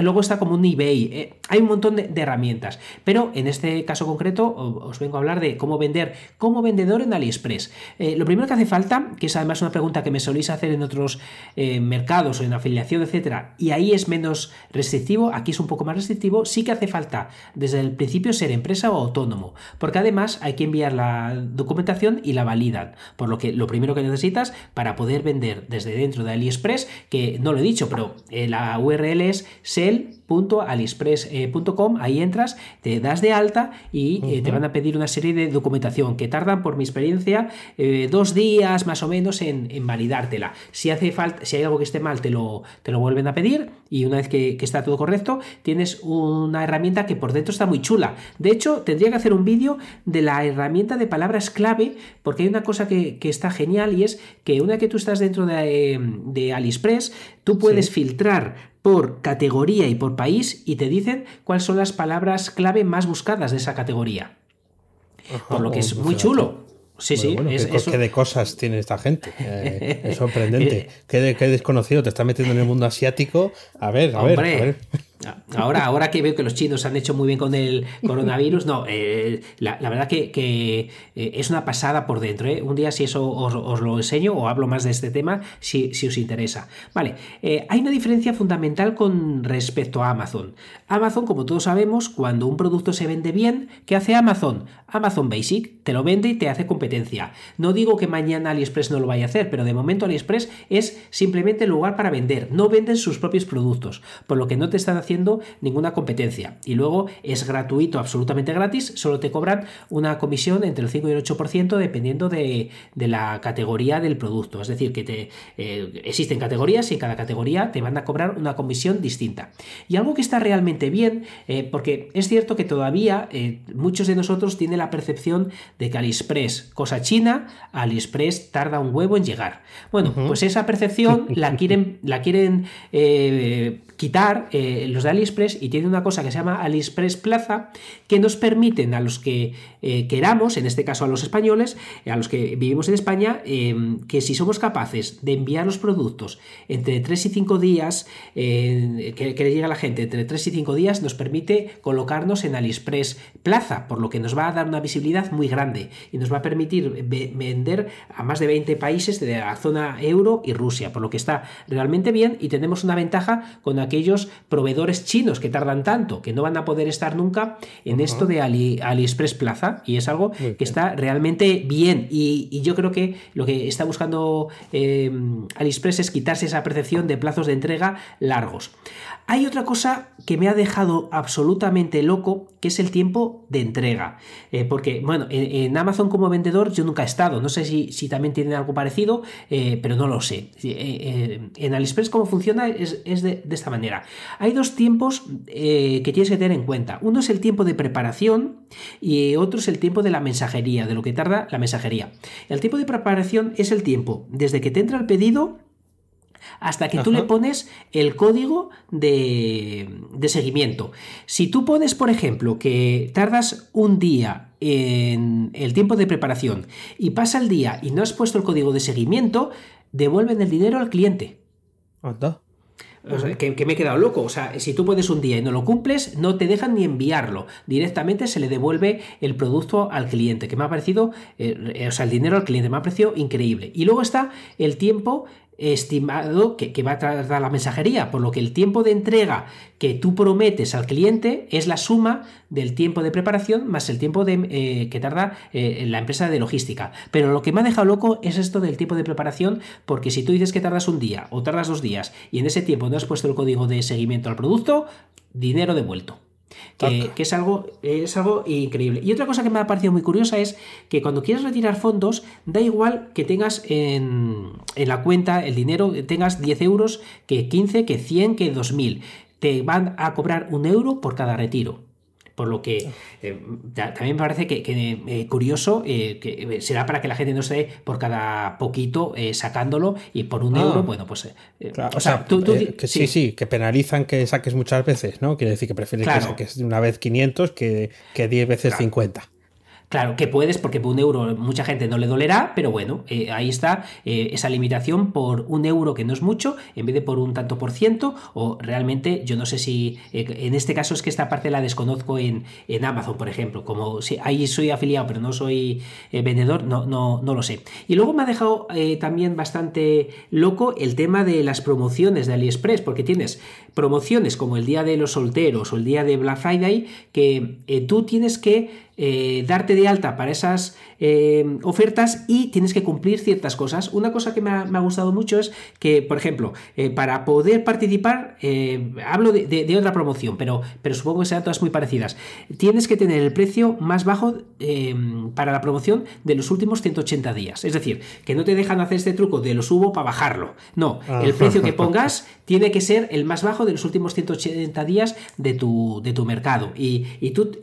luego está como un eBay, hay un montón de, herramientas. Pero en este caso concreto, os vengo a hablar de cómo vender como vendedor en AliExpress. lo primero que hace falta, que es además una pregunta que me solís hacer en otros mercados o en afiliación, etcétera, y ahí es menos restrictivo, aquí es un poco más restrictivo, sí que hace falta desde el principio ser empresa o autónomo, porque además hay que enviar la documentación y la validan, por lo que lo primero que necesitas para poder vender desde dentro de AliExpress, que no lo he dicho, pero eh, la URL es sell aliexpress.com, ahí entras, te das de alta y eh, te van a pedir una serie de documentación que tardan, por mi experiencia, eh, dos días más o menos en, validártela. Si hace falta, si hay algo que esté mal, te lo, te lo vuelven a pedir y una vez que, está todo correcto, tienes una herramienta que por dentro está muy chula. De hecho, tendría que hacer un vídeo de la herramienta de palabras clave, porque hay una cosa que, está genial y es que una vez que tú estás dentro de, de AliExpress, tú puedes filtrar por categoría y por país y te dicen cuáles son las palabras clave más buscadas de esa categoría. por lo que es muy chulo. Sí, sí. ¿qué, de cosas tiene esta gente? (laughs) Eh, es sorprendente. ¿Qué, desconocido te está metiendo en el mundo asiático. A ver, a ver, a ver. Ahora, ahora que veo que los chinos han hecho muy bien con el coronavirus, no, eh, la, verdad que, eh, es una pasada por dentro. ¿eh? Un día si eso os, lo enseño o hablo más de este tema si, os interesa. Vale, hay una diferencia fundamental con respecto a Amazon. Amazon, como todos sabemos, cuando un producto se vende bien, ¿qué hace Amazon? Amazon Basic te lo vende y te hace competencia. No digo que mañana AliExpress no lo vaya a hacer, pero de momento AliExpress es simplemente lugar para vender. No venden sus propios productos, por lo que no te están haciendo ninguna competencia. Y luego es gratuito, absolutamente gratis, solo te cobran una comisión entre el 5 y el 8% dependiendo de, la categoría del producto. Es decir, que te, eh, existen categorías y en cada categoría te van a cobrar una comisión distinta. Y algo que está realmente bien, eh, porque es cierto que todavía eh, muchos de nosotros tienen la percepción de que AliExpress, cosa china, AliExpress tarda un huevo en llegar. Bueno, pues esa percepción la (laughs) quieren, la quieren quitar los de AliExpress y tiene una cosa que se llama AliExpress Plaza que nos permiten a los que eh, queramos, en este caso a los españoles, eh, a los que vivimos en España, que si somos capaces de enviar los productos entre 3 y 5 días, que, que, le llega a la gente entre 3 y 5 días, nos permite colocarnos en AliExpress Plaza, por lo que nos va a dar una visibilidad muy grande y nos va a permitir vender a más de 20 países de la zona euro y Rusia, por lo que está realmente bien y tenemos una ventaja con aquellos proveedores chinos que tardan tanto, que no van a poder estar nunca en esto de AliExpress Plaza. Y es algo que está realmente bien. Y, yo creo que lo que está buscando eh, AliExpress es quitarse esa percepción de plazos de entrega largos. Hay otra cosa que me ha dejado absolutamente loco, que es el tiempo de entrega. Eh, porque, bueno, en, Amazon como vendedor yo nunca he estado, no sé si, si también tienen algo parecido, eh, pero no lo sé. en AliExpress cómo funciona es, de, de, esta manera. Hay dos tiempos eh, que tienes que tener en cuenta. Uno es el tiempo de preparación y otro es el tiempo de la mensajería, de lo que tarda la mensajería. El tiempo de preparación es el tiempo desde que te entra el pedido hasta que tú le pones el código de, de, seguimiento. Si tú pones, por ejemplo, que tardas un día en el tiempo de preparación y pasa el día y no has puesto el código de seguimiento, devuelven el dinero al cliente. ¿Anda? que, me he quedado loco. O sea, si tú puedes un día y no lo cumples, no te dejan ni enviarlo. Directamente se le devuelve el producto al cliente, que me ha parecido, eh, o sea, el dinero al cliente, me ha parecido increíble. Y luego está el tiempo estimado que, va a tardar la mensajería, por lo que el tiempo de entrega que tú prometes al cliente es la suma del tiempo de preparación más el tiempo de, eh, que tarda eh, la empresa de logística. Pero lo que me ha dejado loco es esto del tiempo de preparación, porque si tú dices que tardas un día o tardas dos días y en ese tiempo no has puesto el código de seguimiento al producto, dinero devuelto. Que, es, algo, es algo increíble. Y otra cosa que me ha parecido muy curiosa es que cuando quieres retirar fondos, da igual que tengas en, en la cuenta el dinero, tengas 10 euros, que 15, que 100, que 2000. Te van a cobrar un euro por cada retiro. Por lo que eh, también me parece que, eh, curioso, eh, que será para que la gente no esté por cada poquito sacándolo y por un euro, ah. bueno, pues... o, sea, tú, que sí. sí, que penalizan que saques muchas veces, ¿no? Quiere decir que prefieres que saques una vez 500 que, que 10 veces 50. Claro, que puedes, porque por un euro mucha gente no le dolerá, pero bueno, eh, ahí está eh, esa limitación por un euro que no es mucho, en vez de por un tanto por ciento, o realmente yo no sé si, eh, en este caso es que esta parte la desconozco en, en Amazon, por ejemplo, como si ahí soy afiliado pero no soy vendedor, no, no, no lo sé. Y luego me ha dejado también bastante loco el tema de las promociones de AliExpress, porque tienes promociones como el Día de los Solteros o el Día de Black Friday, que tú tienes que eh, darte de alta para esas eh, ofertas y tienes que cumplir ciertas cosas. Una cosa que me ha, gustado mucho es que, por ejemplo, eh, para poder participar, hablo de, otra promoción, pero, pero supongo que sean todas muy parecidas, tienes que tener el precio más bajo para la promoción de los últimos 180 días. Es decir, que no te dejan hacer este truco de lo subo para bajarlo. No, el ah. precio que (laughs) pongas tiene que ser el más bajo de los últimos 180 días de tu, de tu mercado. Y, y tú,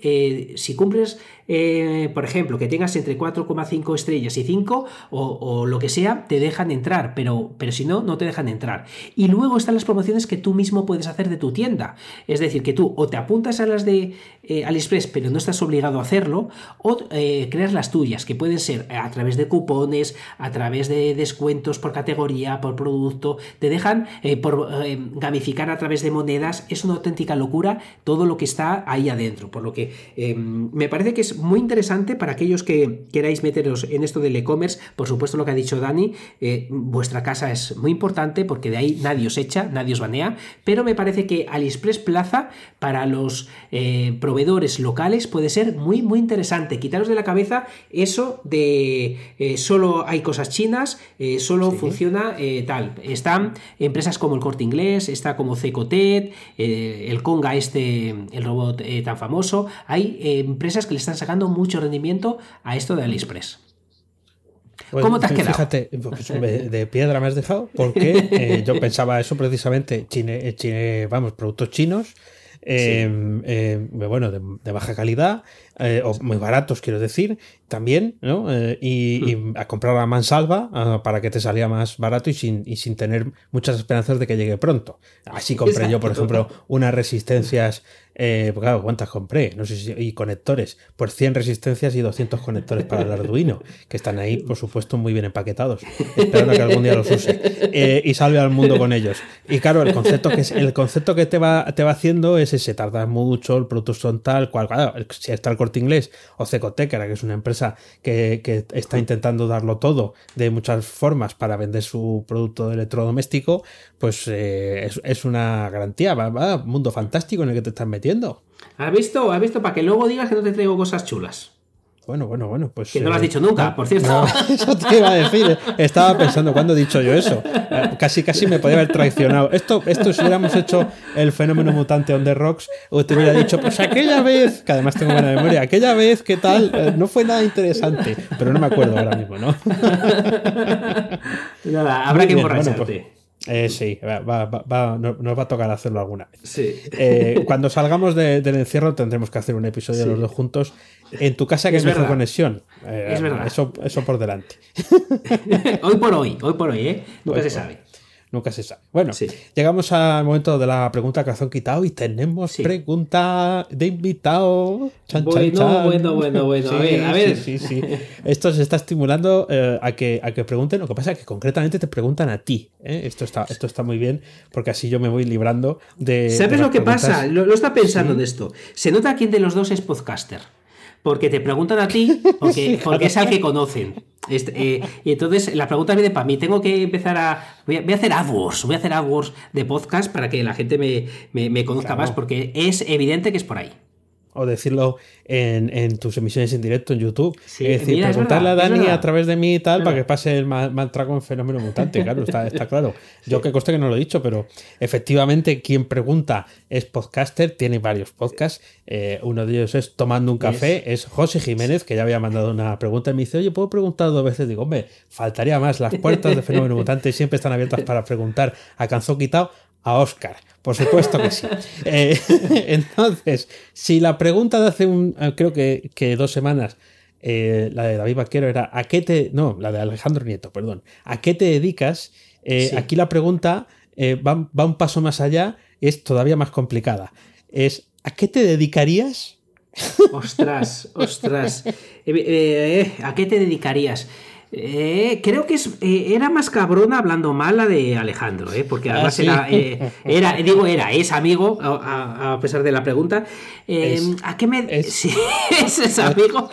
si cumples eh, por ejemplo, que tengas entre 4,5 estrellas y 5 o, lo que sea, te dejan entrar, pero, pero si no, no te dejan entrar. Y luego están las promociones que tú mismo puedes hacer de tu tienda. Es decir, que tú o te apuntas a las de eh, AliExpress, pero no estás obligado a hacerlo, o eh, creas las tuyas, que pueden ser a través de cupones, a través de descuentos por categoría, por producto, te dejan por gamificar a través de monedas. Es una auténtica locura todo lo que está ahí adentro. Por lo que me parece que es muy interesante para aquellos que queráis meteros en esto del e-commerce. Por supuesto, lo que ha dicho Dani, eh, vuestra casa es muy importante porque de ahí nadie os echa, nadie os banea. Pero me parece que AliExpress Plaza para los eh, proveedores locales puede ser muy, muy interesante. Quitaros de la cabeza eso de eh, solo hay cosas chinas, solo funciona tal. Están empresas como el Corte Inglés, está como Cecotet, el Conga, este, el robot tan famoso. Hay empresas que le están sacando mucho rendimiento a esto de AliExpress. Pues, ¿Cómo te has quedado? Fíjate, pues, de piedra me has dejado, porque eh, (laughs) yo pensaba eso precisamente, chine, chine, vamos, productos chinos, eh, eh, bueno, de, baja calidad, o muy baratos, quiero decir, también, ¿no? y, hmm. a comprar a mansalva ah, para que te salía más barato y sin, y sin tener muchas esperanzas de que llegue pronto. Así compré yo, por ejemplo, unas resistencias eh, pues claro, ¿cuántas compré? No sé si, y conectores. Pues 100 resistencias y 200 conectores para el Arduino, que están ahí, por supuesto, muy bien empaquetados, esperando que algún día los use eh, y salve al mundo con ellos. Y claro, el concepto que, el concepto que te, va, te va haciendo es ese: tarda mucho, el producto son tal, cual. Claro, si está el corte inglés o Cecotecara, que es una empresa que, está intentando darlo todo de muchas formas para vender su producto de electrodoméstico, pues eh, es, es, una garantía. Va, va, mundo fantástico en el que te estás metiendo ¿Has visto? ¿Has visto? Para que luego digas que no te traigo cosas chulas. Bueno, bueno, bueno, pues. Que no lo has eh, dicho nunca, por cierto. (laughs) eso te iba a decir. Estaba pensando cuando he dicho yo eso. Eh, casi, casi me podía haber traicionado. Esto, esto si hubiéramos hecho el fenómeno mutante on the rocks, o te hubiera dicho, pues aquella vez, que además tengo buena memoria, aquella vez, ¿qué tal? Eh, no fue nada interesante, pero no me acuerdo ahora mismo, ¿no? (laughs) Nada, habrá que emborracharte. Pues, eh, sí, va, va, nos va a tocar hacerlo alguna vez. Eh, cuando salgamos del encierro tendremos que hacer un episodio de los dos juntos. En tu casa que es, mejor conexión. Eh, es verdad. Eso, eso por delante. (laughs) hoy por hoy, hoy por hoy, ¿eh? Nunca se sabe nunca se sabe. Bueno, llegamos al momento de la pregunta que han quitado y tenemos pregunta de invitado. bueno, bueno, bueno, bueno, a ver, a ver. Sí, sí, Esto se está estimulando eh, a, que, a que pregunten. Lo que pasa es que concretamente te preguntan a ti. ¿eh? Esto, está, esto está muy bien porque así yo me voy librando de. ¿Sabes lo que pasa? Lo, está pensando de esto. Se nota quién de los dos es podcaster. Porque te preguntan a ti, (laughs) porque, porque es al que conocen. Este, eh, y entonces la pregunta viene para mí. Tengo que empezar a. Voy a, hacer AdWords. Voy a hacer AdWords de podcast para que la gente me, conozca más, porque es evidente que es por ahí o decirlo en, tus emisiones en directo en YouTube. es decir, preguntarle a Dani a través de mí y tal para que pase el mal, trago en fenómeno mutante. (laughs) Claro, está, claro. Yo que coste que no lo he dicho, pero efectivamente quien pregunta es podcaster, tiene varios podcasts. Eh, uno de ellos es Tomando un café, es José Jiménez, que ya había mandado una pregunta y me dice, oye, ¿puedo preguntar dos veces? Digo, hombre, faltaría más. Las puertas de fenómeno (laughs) mutante siempre están abiertas para preguntar a Canzón Quitado a Oscar. Por supuesto que sí. (laughs) Eh, (laughs) entonces, si la pregunta de hace un, eh, creo que, dos semanas, eh, la de David Vaquero era ¿a qué te. No, la de Alejandro Nieto, perdón. ¿A qué te dedicas? Aquí la pregunta va, va, un paso más allá, es todavía más complicada. Es ¿a qué te dedicarías? Ostras, ostras. (laughs) ¿A qué te dedicarías? Eh, creo que eh, era más cabrona hablando mal la de Alejandro, eh, porque además ah, (laughs) era, digo, era, es amigo, a, pesar de la pregunta. ¿A qué me. Es, (laughs) es, amigo.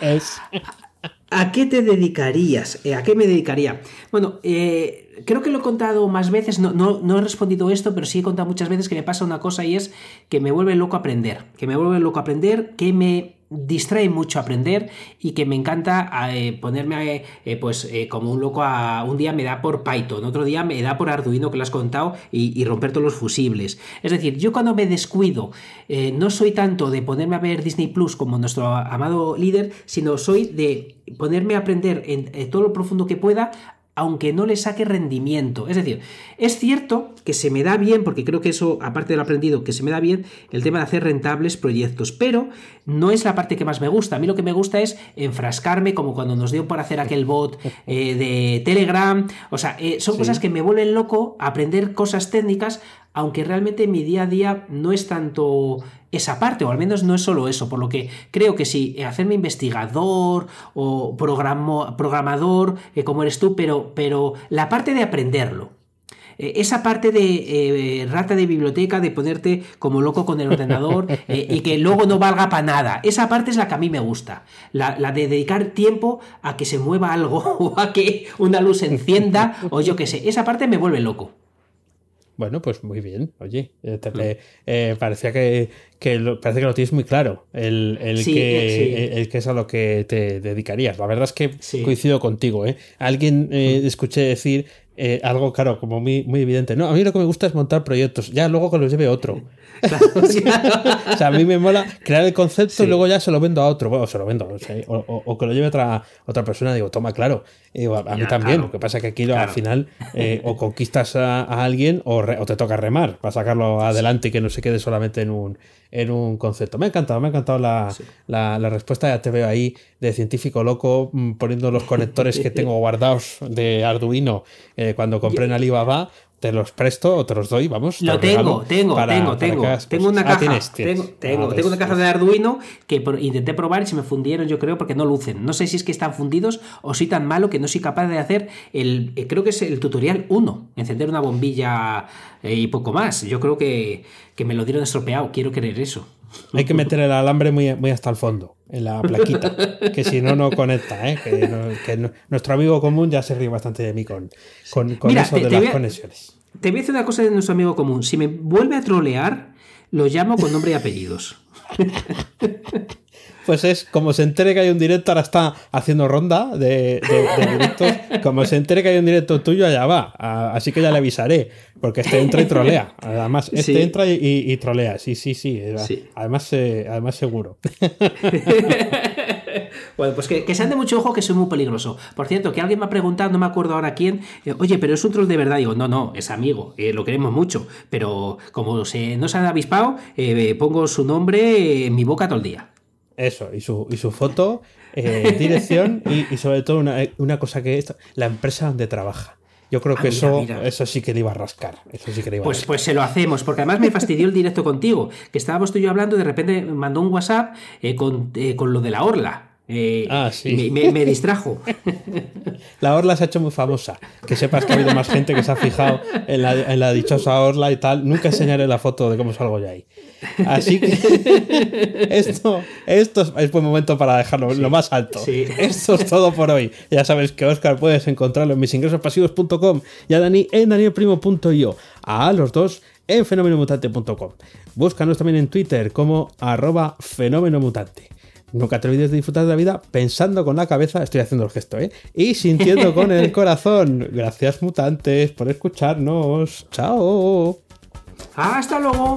¿A qué te dedicarías? ¿A qué me dedicaría? Bueno, creo que lo he contado más veces, no, no, no, he respondido esto, pero sí he contado muchas veces que me pasa una cosa y es que me vuelve loco aprender, que me vuelve loco aprender, que me distrae mucho aprender y que me encanta eh, ponerme eh, pues eh, como un loco a un día me da por Python, otro día me da por Arduino que lo has contado y, romper todos los fusibles. Es decir, yo cuando me descuido no soy tanto de ponerme a ver Disney Plus como nuestro amado líder, sino soy de ponerme a aprender en todo lo profundo que pueda aunque no le saque rendimiento. Es decir, es cierto que se me da bien, porque creo que eso, aparte del aprendido, que se me da bien el tema de hacer rentables proyectos, pero no es la parte que más me gusta. A mí lo que me gusta es enfrascarme, como cuando nos dio por hacer aquel bot eh, de Telegram. O sea, eh, son cosas que me vuelven loco, aprender cosas técnicas, aunque realmente mi día a día no es tanto esa parte, o al menos no es solo eso, por lo que creo que sí, hacerme investigador o programador, eh, como eres tú, pero, pero la parte de aprenderlo, eh, esa parte de eh, rata de biblioteca, de ponerte como loco con el (laughs) ordenador y que luego no valga para nada. Esa parte es la que a mí me gusta. La, la, de dedicar tiempo a que se mueva algo (laughs) o a que una luz se encienda o yo qué sé. Esa parte me vuelve loco. Bueno, pues muy bien. Oye, eh, eh, parecía que, lo, parece que lo tienes muy claro, el, que, el, que es a lo que te dedicarías. La verdad es que coincido contigo. ¿eh? Alguien escuché decir algo, claro, como muy, muy evidente. No, a mí lo que me gusta es montar proyectos, ya luego que los lleve otro. (laughs) (laughs) o sea, a mí me mola crear el concepto y luego ya se lo vendo a otro. Bueno, se lo vendo. O, que lo lleve otra, otra persona. Digo, toma, claro. a, mí también. Lo que pasa es que aquí al final eh, o conquistas a, alguien o, te toca remar para sacarlo adelante y que no se quede solamente en un, en un concepto. Me ha encantado, me ha encantado la, la, respuesta. Ya te veo ahí de científico loco mm, poniendo los conectores que (laughs) tengo guardados de Arduino eh, cuando compré en Alibaba te los presto o te los doy, vamos. Lo tengo, tengo, tengo, tengo. Tengo una ah, caja. Tengo, tengo, tengo, una caja de Arduino que intenté probar y se me fundieron, yo creo, porque no lucen. No sé si es que están fundidos o si tan malo que no soy capaz de hacer el. Eh, creo que es el tutorial 1. Encender una bombilla eh, y poco más. Yo creo que, que me lo dieron estropeado. Quiero querer eso. Hay que meter el alambre muy, muy hasta el fondo, en la plaquita, que si no, no conecta. ¿eh? Que, nuestro amigo común ya se ríe bastante de mí con, con, eso de las conexiones. Te voy a decir una cosa de nuestro amigo común. Si me vuelve a trolear, lo llamo con nombre y apellidos. (laughs) pues es como se entere que hay un directo, ahora está haciendo ronda de, directos. Como se entere que hay un directo tuyo, allá va. Así que ya le avisaré, porque este entra y trolea. Además, este entra y, trolea. Sí, sí, sí. Además, eh, además seguro. (laughs) Bueno, pues que, sean de mucho ojo que soy muy peligroso. Por cierto, que alguien me ha preguntado, no me acuerdo ahora quién, eh, oye, pero es un troll de verdad. Digo, no, no, es amigo, eh, lo queremos mucho. Pero como se, no se ha avispado, pongo su nombre en mi boca todo el día. Eso, y su, y su foto, eh, dirección y, sobre todo una, cosa que es la empresa donde trabaja. Yo creo ah, que eso, eso sí que le iba a rascar. Eso sí que le iba pues, pues se lo hacemos, porque además me fastidió el directo contigo, que estábamos tú y yo hablando y de repente mandó un WhatsApp eh, con, eh, con, lo de la orla. Eh, Ah, sí. me, me- me distrajo. (laughs) La Orla se ha hecho muy famosa. Que sepas que ha habido más gente que se ha fijado en la, en la dichosa Orla y tal. Nunca enseñaré la foto de cómo salgo yo ahí. Así que (laughs) esto, esto es- buen momento para dejarlo lo más alto. Sí. Esto es todo por hoy. Ya sabes que Oscar puedes encontrarlo en misingresospasivos.com y a Dani en danielprimo.io. A los dos en fenomenomutante.com. Búscanos también en Twitter como arroba fenomenomutante. Nunca te olvides de disfrutar de la vida pensando con la cabeza, estoy haciendo el gesto, ¿eh? Y sintiendo (laughs) con el corazón. Gracias mutantes por escucharnos. Chao. Hasta luego.